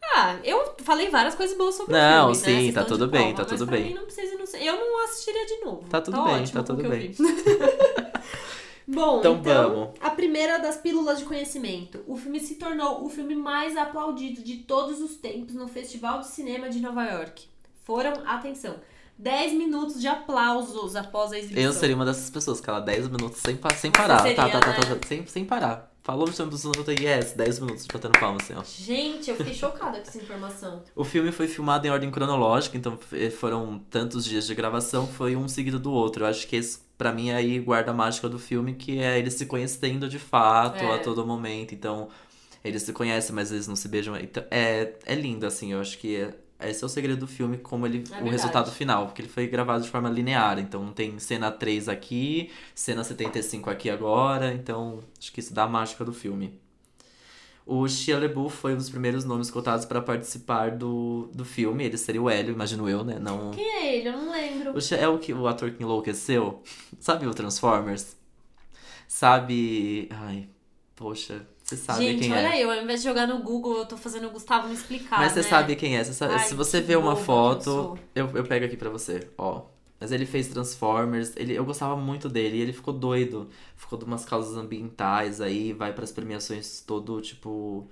Ah, eu falei várias coisas boas sobre Não, o filme, sim, né? Vocês tá estão tudo bem, prova, tá tudo bem. Mim não precisa, não. Eu não assistiria de novo. Tá tudo bem, tá com o tudo bem. Bom, Então então, vamos. a primeira das pílulas de conhecimento. O filme se tornou o filme mais aplaudido de todos os tempos no Festival de Cinema de Nova York. Foram, atenção, 10 minutos de aplausos após a exibição. Eu seria uma dessas pessoas, que ela 10 minutos sem, pa- sem parar. seria, tá, tá, tá, né? tá, tá, sem, sem parar. Falou no filme do Sonoto, yes, 10 minutos batendo palma assim, ó. Gente, eu fiquei chocada com essa informação. O filme foi filmado em ordem cronológica, então f- foram tantos dias de gravação, foi um seguido do outro. Eu acho que esse, pra mim, aí guarda a mágica do filme, que é eles se conhecendo de fato É. a todo momento. Então, eles se conhecem, mas eles não se beijam. Então, é, é lindo, assim, eu acho que é- esse é o segredo do filme, como ele. o verdade. resultado final, porque ele foi gravado de forma linear. Então não tem cena 3 aqui, cena 75 aqui agora. Então, acho que isso dá a mágica do filme. O Shia LaBeouf foi um dos primeiros nomes cotados para participar do, do filme. Ele seria o Hélio, imagino eu, né? Não... Quem é ele? Eu não lembro. O Shia é o, que, o ator que enlouqueceu. Sabe o Transformers? Sabe... Ai, poxa, você sabe Gente, quem olha é. eu, ao invés de jogar no Google, eu tô fazendo o Gustavo me explicar. Mas você né? sabe quem é. Você sabe- Ai, se você vê uma eu foto, eu, eu pego aqui pra você, ó. Mas ele fez Transformers, ele, eu gostava muito dele, e ele ficou doido. Ficou de umas causas ambientais aí, vai pras premiações todo, tipo,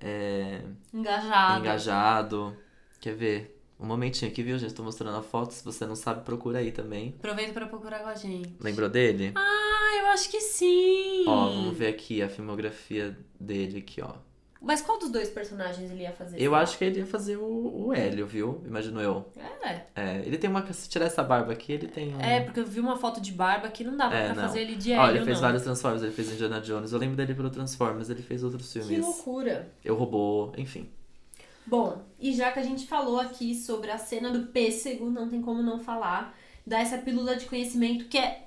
é, Engajado. engajado. Quer ver? Um momentinho aqui, viu, gente? Tô mostrando a foto, se você não sabe, procura aí também. Aproveita pra procurar com a gente. Lembrou dele? Ah, acho que sim. Ó, vamos ver aqui a filmografia dele aqui, ó. Mas qual dos dois personagens ele ia fazer? Eu acho que ele ia fazer o, o Hélio, viu? Imagino eu. É. É, ele tem uma. Se tirar essa barba aqui, ele tem um. É, porque eu vi uma foto de barba que não dava É, pra não. fazer ele de Ó, Hélio, ele fez não. vários Transformers, ele fez Indiana Jones. Eu lembro dele pelo Transformers, ele fez outros Que filmes. loucura. Eu Robô, enfim. Bom, e já que a gente falou aqui sobre a cena do pêssego, não tem como não falar, dá essa pílula de conhecimento que é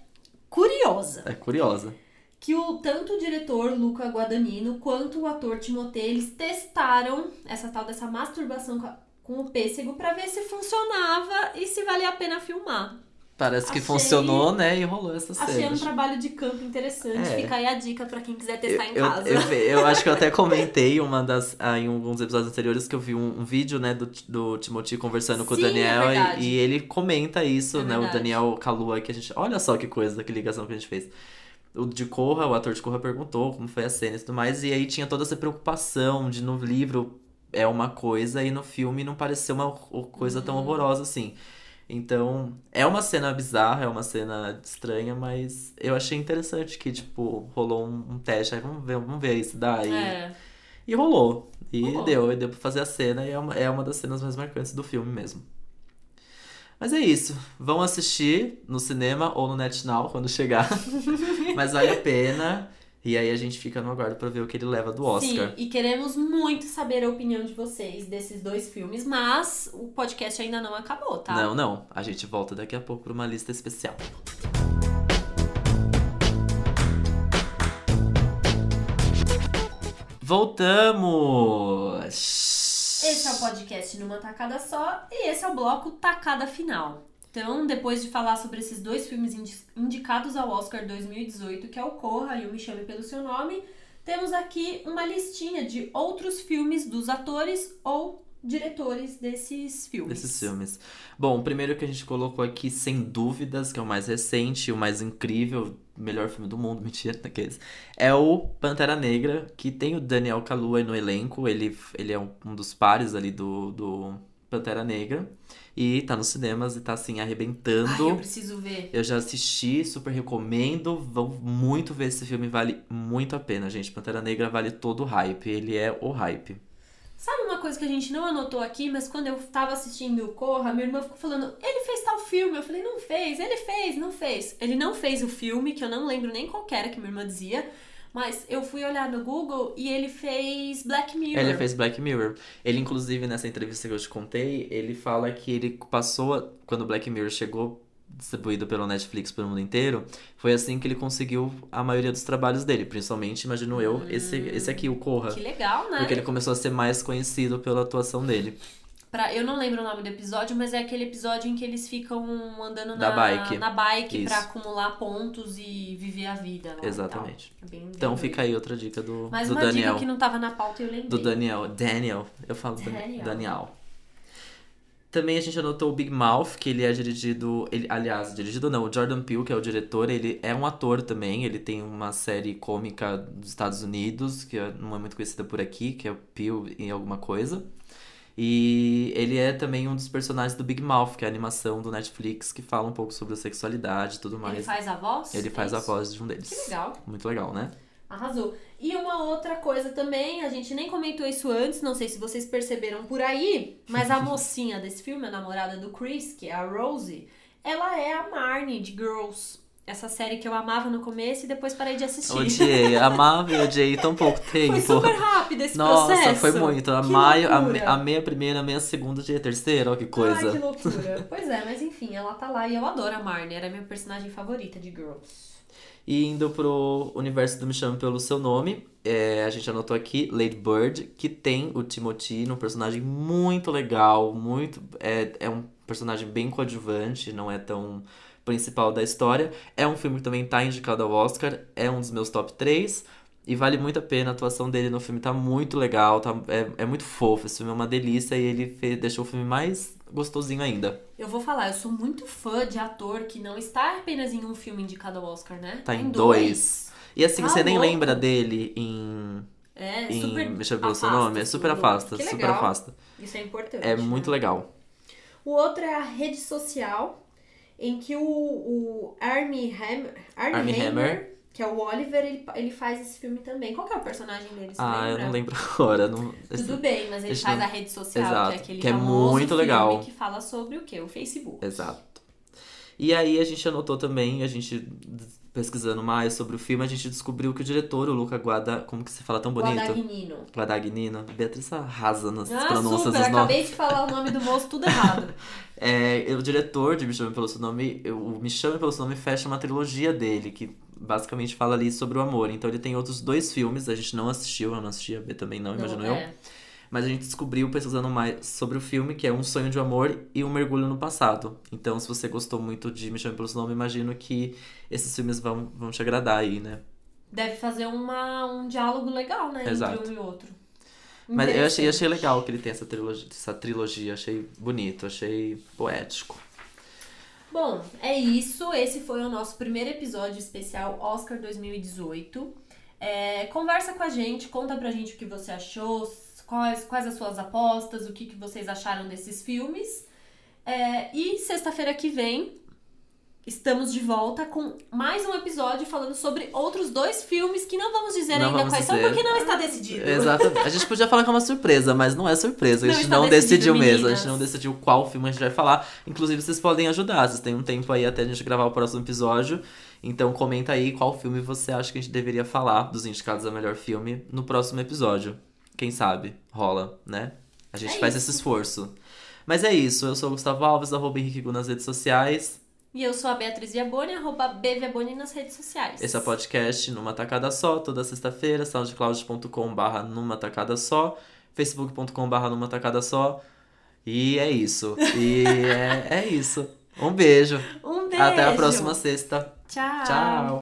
curiosa. É curiosa. que o tanto o diretor Luca Guadagnino quanto o ator Timothée eles testaram essa tal dessa masturbação com, a- com o pêssego pra ver se funcionava e se valia a pena filmar. Parece que Achei- funcionou, né? E rolou essa Achei um cena. trabalho de campo interessante. É. Fica aí a dica pra quem quiser Eu, testar em eu, casa. eu, eu acho que eu até comentei uma das, ah, em alguns episódios anteriores que eu vi um, um vídeo, né, do, do Timothy conversando com o Sim, é Daniel verdade. e, e ele comenta isso, É né? O verdade. Daniel Kalua que a gente. Olha só que coisa, que ligação que a gente fez. O de Corra, o ator de Corra perguntou como foi a cena e tudo mais, e aí tinha toda essa preocupação de no livro é uma coisa e no filme não pareceu uma coisa Uhum. tão horrorosa assim. Então, é uma cena bizarra, é uma cena estranha, mas eu achei interessante que, tipo, rolou um, teste. Aí vamos ver, vamos ver aí se dá. E, É. e rolou. E Rolou. deu, e deu pra fazer a cena, e é uma, é uma das cenas mais marcantes do filme mesmo. Mas é isso. Vão assistir no cinema ou no NetNow quando chegar. Mas vale a pena. E aí a gente fica no aguardo pra ver o que ele leva do Oscar. Sim, e queremos muito saber a opinião de vocês desses dois filmes, mas o podcast ainda não acabou, tá? Não, não. A gente volta daqui a pouco pra uma lista especial. Voltamos! Esse é o podcast numa tacada só e esse é o bloco Tacada Final. Então, depois de falar sobre esses dois filmes indi- indicados ao Oscar 2018, que é o Corra e o Me Chame Pelo Seu Nome, temos aqui uma listinha de outros filmes dos atores ou diretores desses filmes. Desses filmes. Bom, o primeiro que a gente colocou aqui, sem dúvidas, que é o mais recente, o mais incrível, melhor filme do mundo, mentira, daqueles. É o Pantera Negra, que tem o Daniel Kaluuya no elenco. Ele, ele é um dos pares ali do, do Pantera Negra. E tá nos cinemas e tá assim, arrebentando. Ai, eu preciso ver. Eu já assisti, super recomendo. Vão muito ver esse filme, vale muito a pena, gente. Pantera Negra vale todo o hype. Ele é o hype. Sabe uma coisa que a gente não anotou aqui, mas quando eu tava assistindo o Corra, minha irmã ficou falando, ele fez tal filme. Eu falei, não fez, ele fez, não fez. Ele não fez o filme, que eu não lembro nem qual que era que minha irmã dizia. Mas eu fui olhar no Google e ele fez Black Mirror. Ele fez Black Mirror. Ele, inclusive, nessa entrevista que eu te contei, ele fala que ele passou, quando Black Mirror chegou distribuído pelo Netflix pelo mundo inteiro, foi assim que ele conseguiu a maioria dos trabalhos dele, principalmente, imagino eu, esse, esse aqui, o Corra. Que legal, né? Porque ele começou a ser mais conhecido pela atuação dele. Pra, eu não lembro o nome do episódio, mas é aquele episódio em que eles ficam andando na bike. na bike pra acumular pontos e viver a vida. Lá Exatamente. É bem- Então bem fica aí outra dica do, Mais do uma Daniel. dica que não tava na pauta e eu lembrei. Do Daniel. Daniel. Eu falo Daniel. Daniel. Também a gente anotou o Big Mouth, que ele é dirigido. Ele, aliás, dirigido não, o Jordan Peele, que é o diretor, ele é um ator também. Ele tem uma série cômica dos Estados Unidos, que não é muito conhecida por aqui, que é o Peele em alguma coisa. E ele é também um dos personagens do Big Mouth, que é a animação do Netflix, que fala um pouco sobre a sexualidade e tudo mais. Ele faz a voz? Ele É faz a isso? voz de um deles. Que legal. Muito legal, né? Arrasou. E uma outra coisa também, a gente nem comentou isso antes, não sei se vocês perceberam por aí, mas a mocinha desse filme, a namorada do Chris, que é a Rosie, ela é a Marnie de Girls. Essa série que eu amava no começo e depois parei de assistir. Odiei, amava e odiei tão pouco tempo. Foi super rápido esse Nossa, processo. foi muito. Amei, amei a primeira, amei a segunda, odiei a terceira, ó que coisa. Ai, que loucura. pois é, mas enfim, ela tá lá e eu adoro a Marnie, era a minha personagem favorita de Girls. E indo pro universo do Me Chame Pelo Seu Nome, é, a gente anotou aqui Lady Bird, que tem o Timothy, um personagem muito legal, muito. É, é um personagem bem coadjuvante, não é tão principal da história. É um filme que também tá indicado ao Oscar, é um dos meus top 3. E vale muito a pena, a atuação dele no filme tá muito legal, tá, é, é muito fofo. Esse filme é uma delícia e ele fe- deixou o filme mais gostosinho ainda. Eu vou falar, eu sou muito fã de ator que não está apenas em um filme indicado ao Oscar, né? Tá em dois. E assim, Tá você nem lembra dele em É, em super Me Chame Pelo Seu afasta Nome, é super afasta, super afasta. Isso é importante. É né? muito legal. O outro é a rede social, em que o, o Armie Hammer, Armie Hammer, Hammer. que é o Oliver, ele, ele faz esse filme também. Qual que é o personagem dele? Você Ah, eu lembra? não lembro agora. Não... Tudo bem, mas ele faz não- a rede social, Exato, que é aquele que é muito filme legal. que fala sobre o quê? O Facebook. Exato. E aí a gente anotou também, a gente pesquisando mais sobre o filme, a gente descobriu que o diretor, o Luca Guada, como que se fala tão bonito? Guadagnino. Guadagnino. Beatriz arrasa nas Ah, pronúncias super, dos nomes. acabei de falar o nome do moço tudo errado. É, o diretor de Me Chame Pelo Seu Nome, o Me Chame Pelo Seu Nome fecha uma trilogia dele, que basicamente fala ali sobre o amor. Então ele tem outros dois filmes, a gente não assistiu, eu não assisti, a B também não, imagino eu. é. Mas a gente descobriu pesquisando mais sobre o filme, que é Um Sonho de Amor e Um Mergulho no Passado. Então, se você gostou muito de Me Chame Pelo Seu Nome, imagino que esses filmes vão, vão te agradar aí, né? Deve fazer uma, um diálogo legal, né? Exato. Entre um e outro. Mas eu achei, achei legal que ele tem essa trilogia, essa trilogia, achei bonito, achei poético. Bom, é isso. Esse foi o nosso primeiro episódio especial Oscar 2018. É, conversa com a gente, conta pra gente o que você achou, quais, quais as suas apostas, o que, que vocês acharam desses filmes. É, e sexta-feira que vem estamos de volta com mais um episódio falando sobre outros dois filmes que não vamos dizer Não ainda vamos quais são, dizer. porque não está decidido. Exato. A gente podia falar que é uma surpresa, mas não é surpresa. A gente não decidido, decidiu mesmo. A meninas. gente não decidiu qual filme a gente vai falar. Inclusive, vocês podem ajudar. Vocês têm um tempo aí até a gente gravar o próximo episódio. Então, comenta aí qual filme você acha que a gente deveria falar dos indicados a melhor filme no próximo episódio. Quem sabe? Rola, né? A gente É faz isso. esse esforço. Mas é isso. Eu sou o Gustavo Alves, arroba Henrique Gu nas redes sociais. E eu sou a Beatriz Viaboni, arroba bviaboni nas redes sociais. Esse é o podcast numa tacada só, toda sexta-feira, soundcloud.com barra numa tacada só, facebook.com barra numa tacada só. E é isso. E é, é isso. Um beijo. Um beijo. Até a próxima sexta. Tchau. Tchau.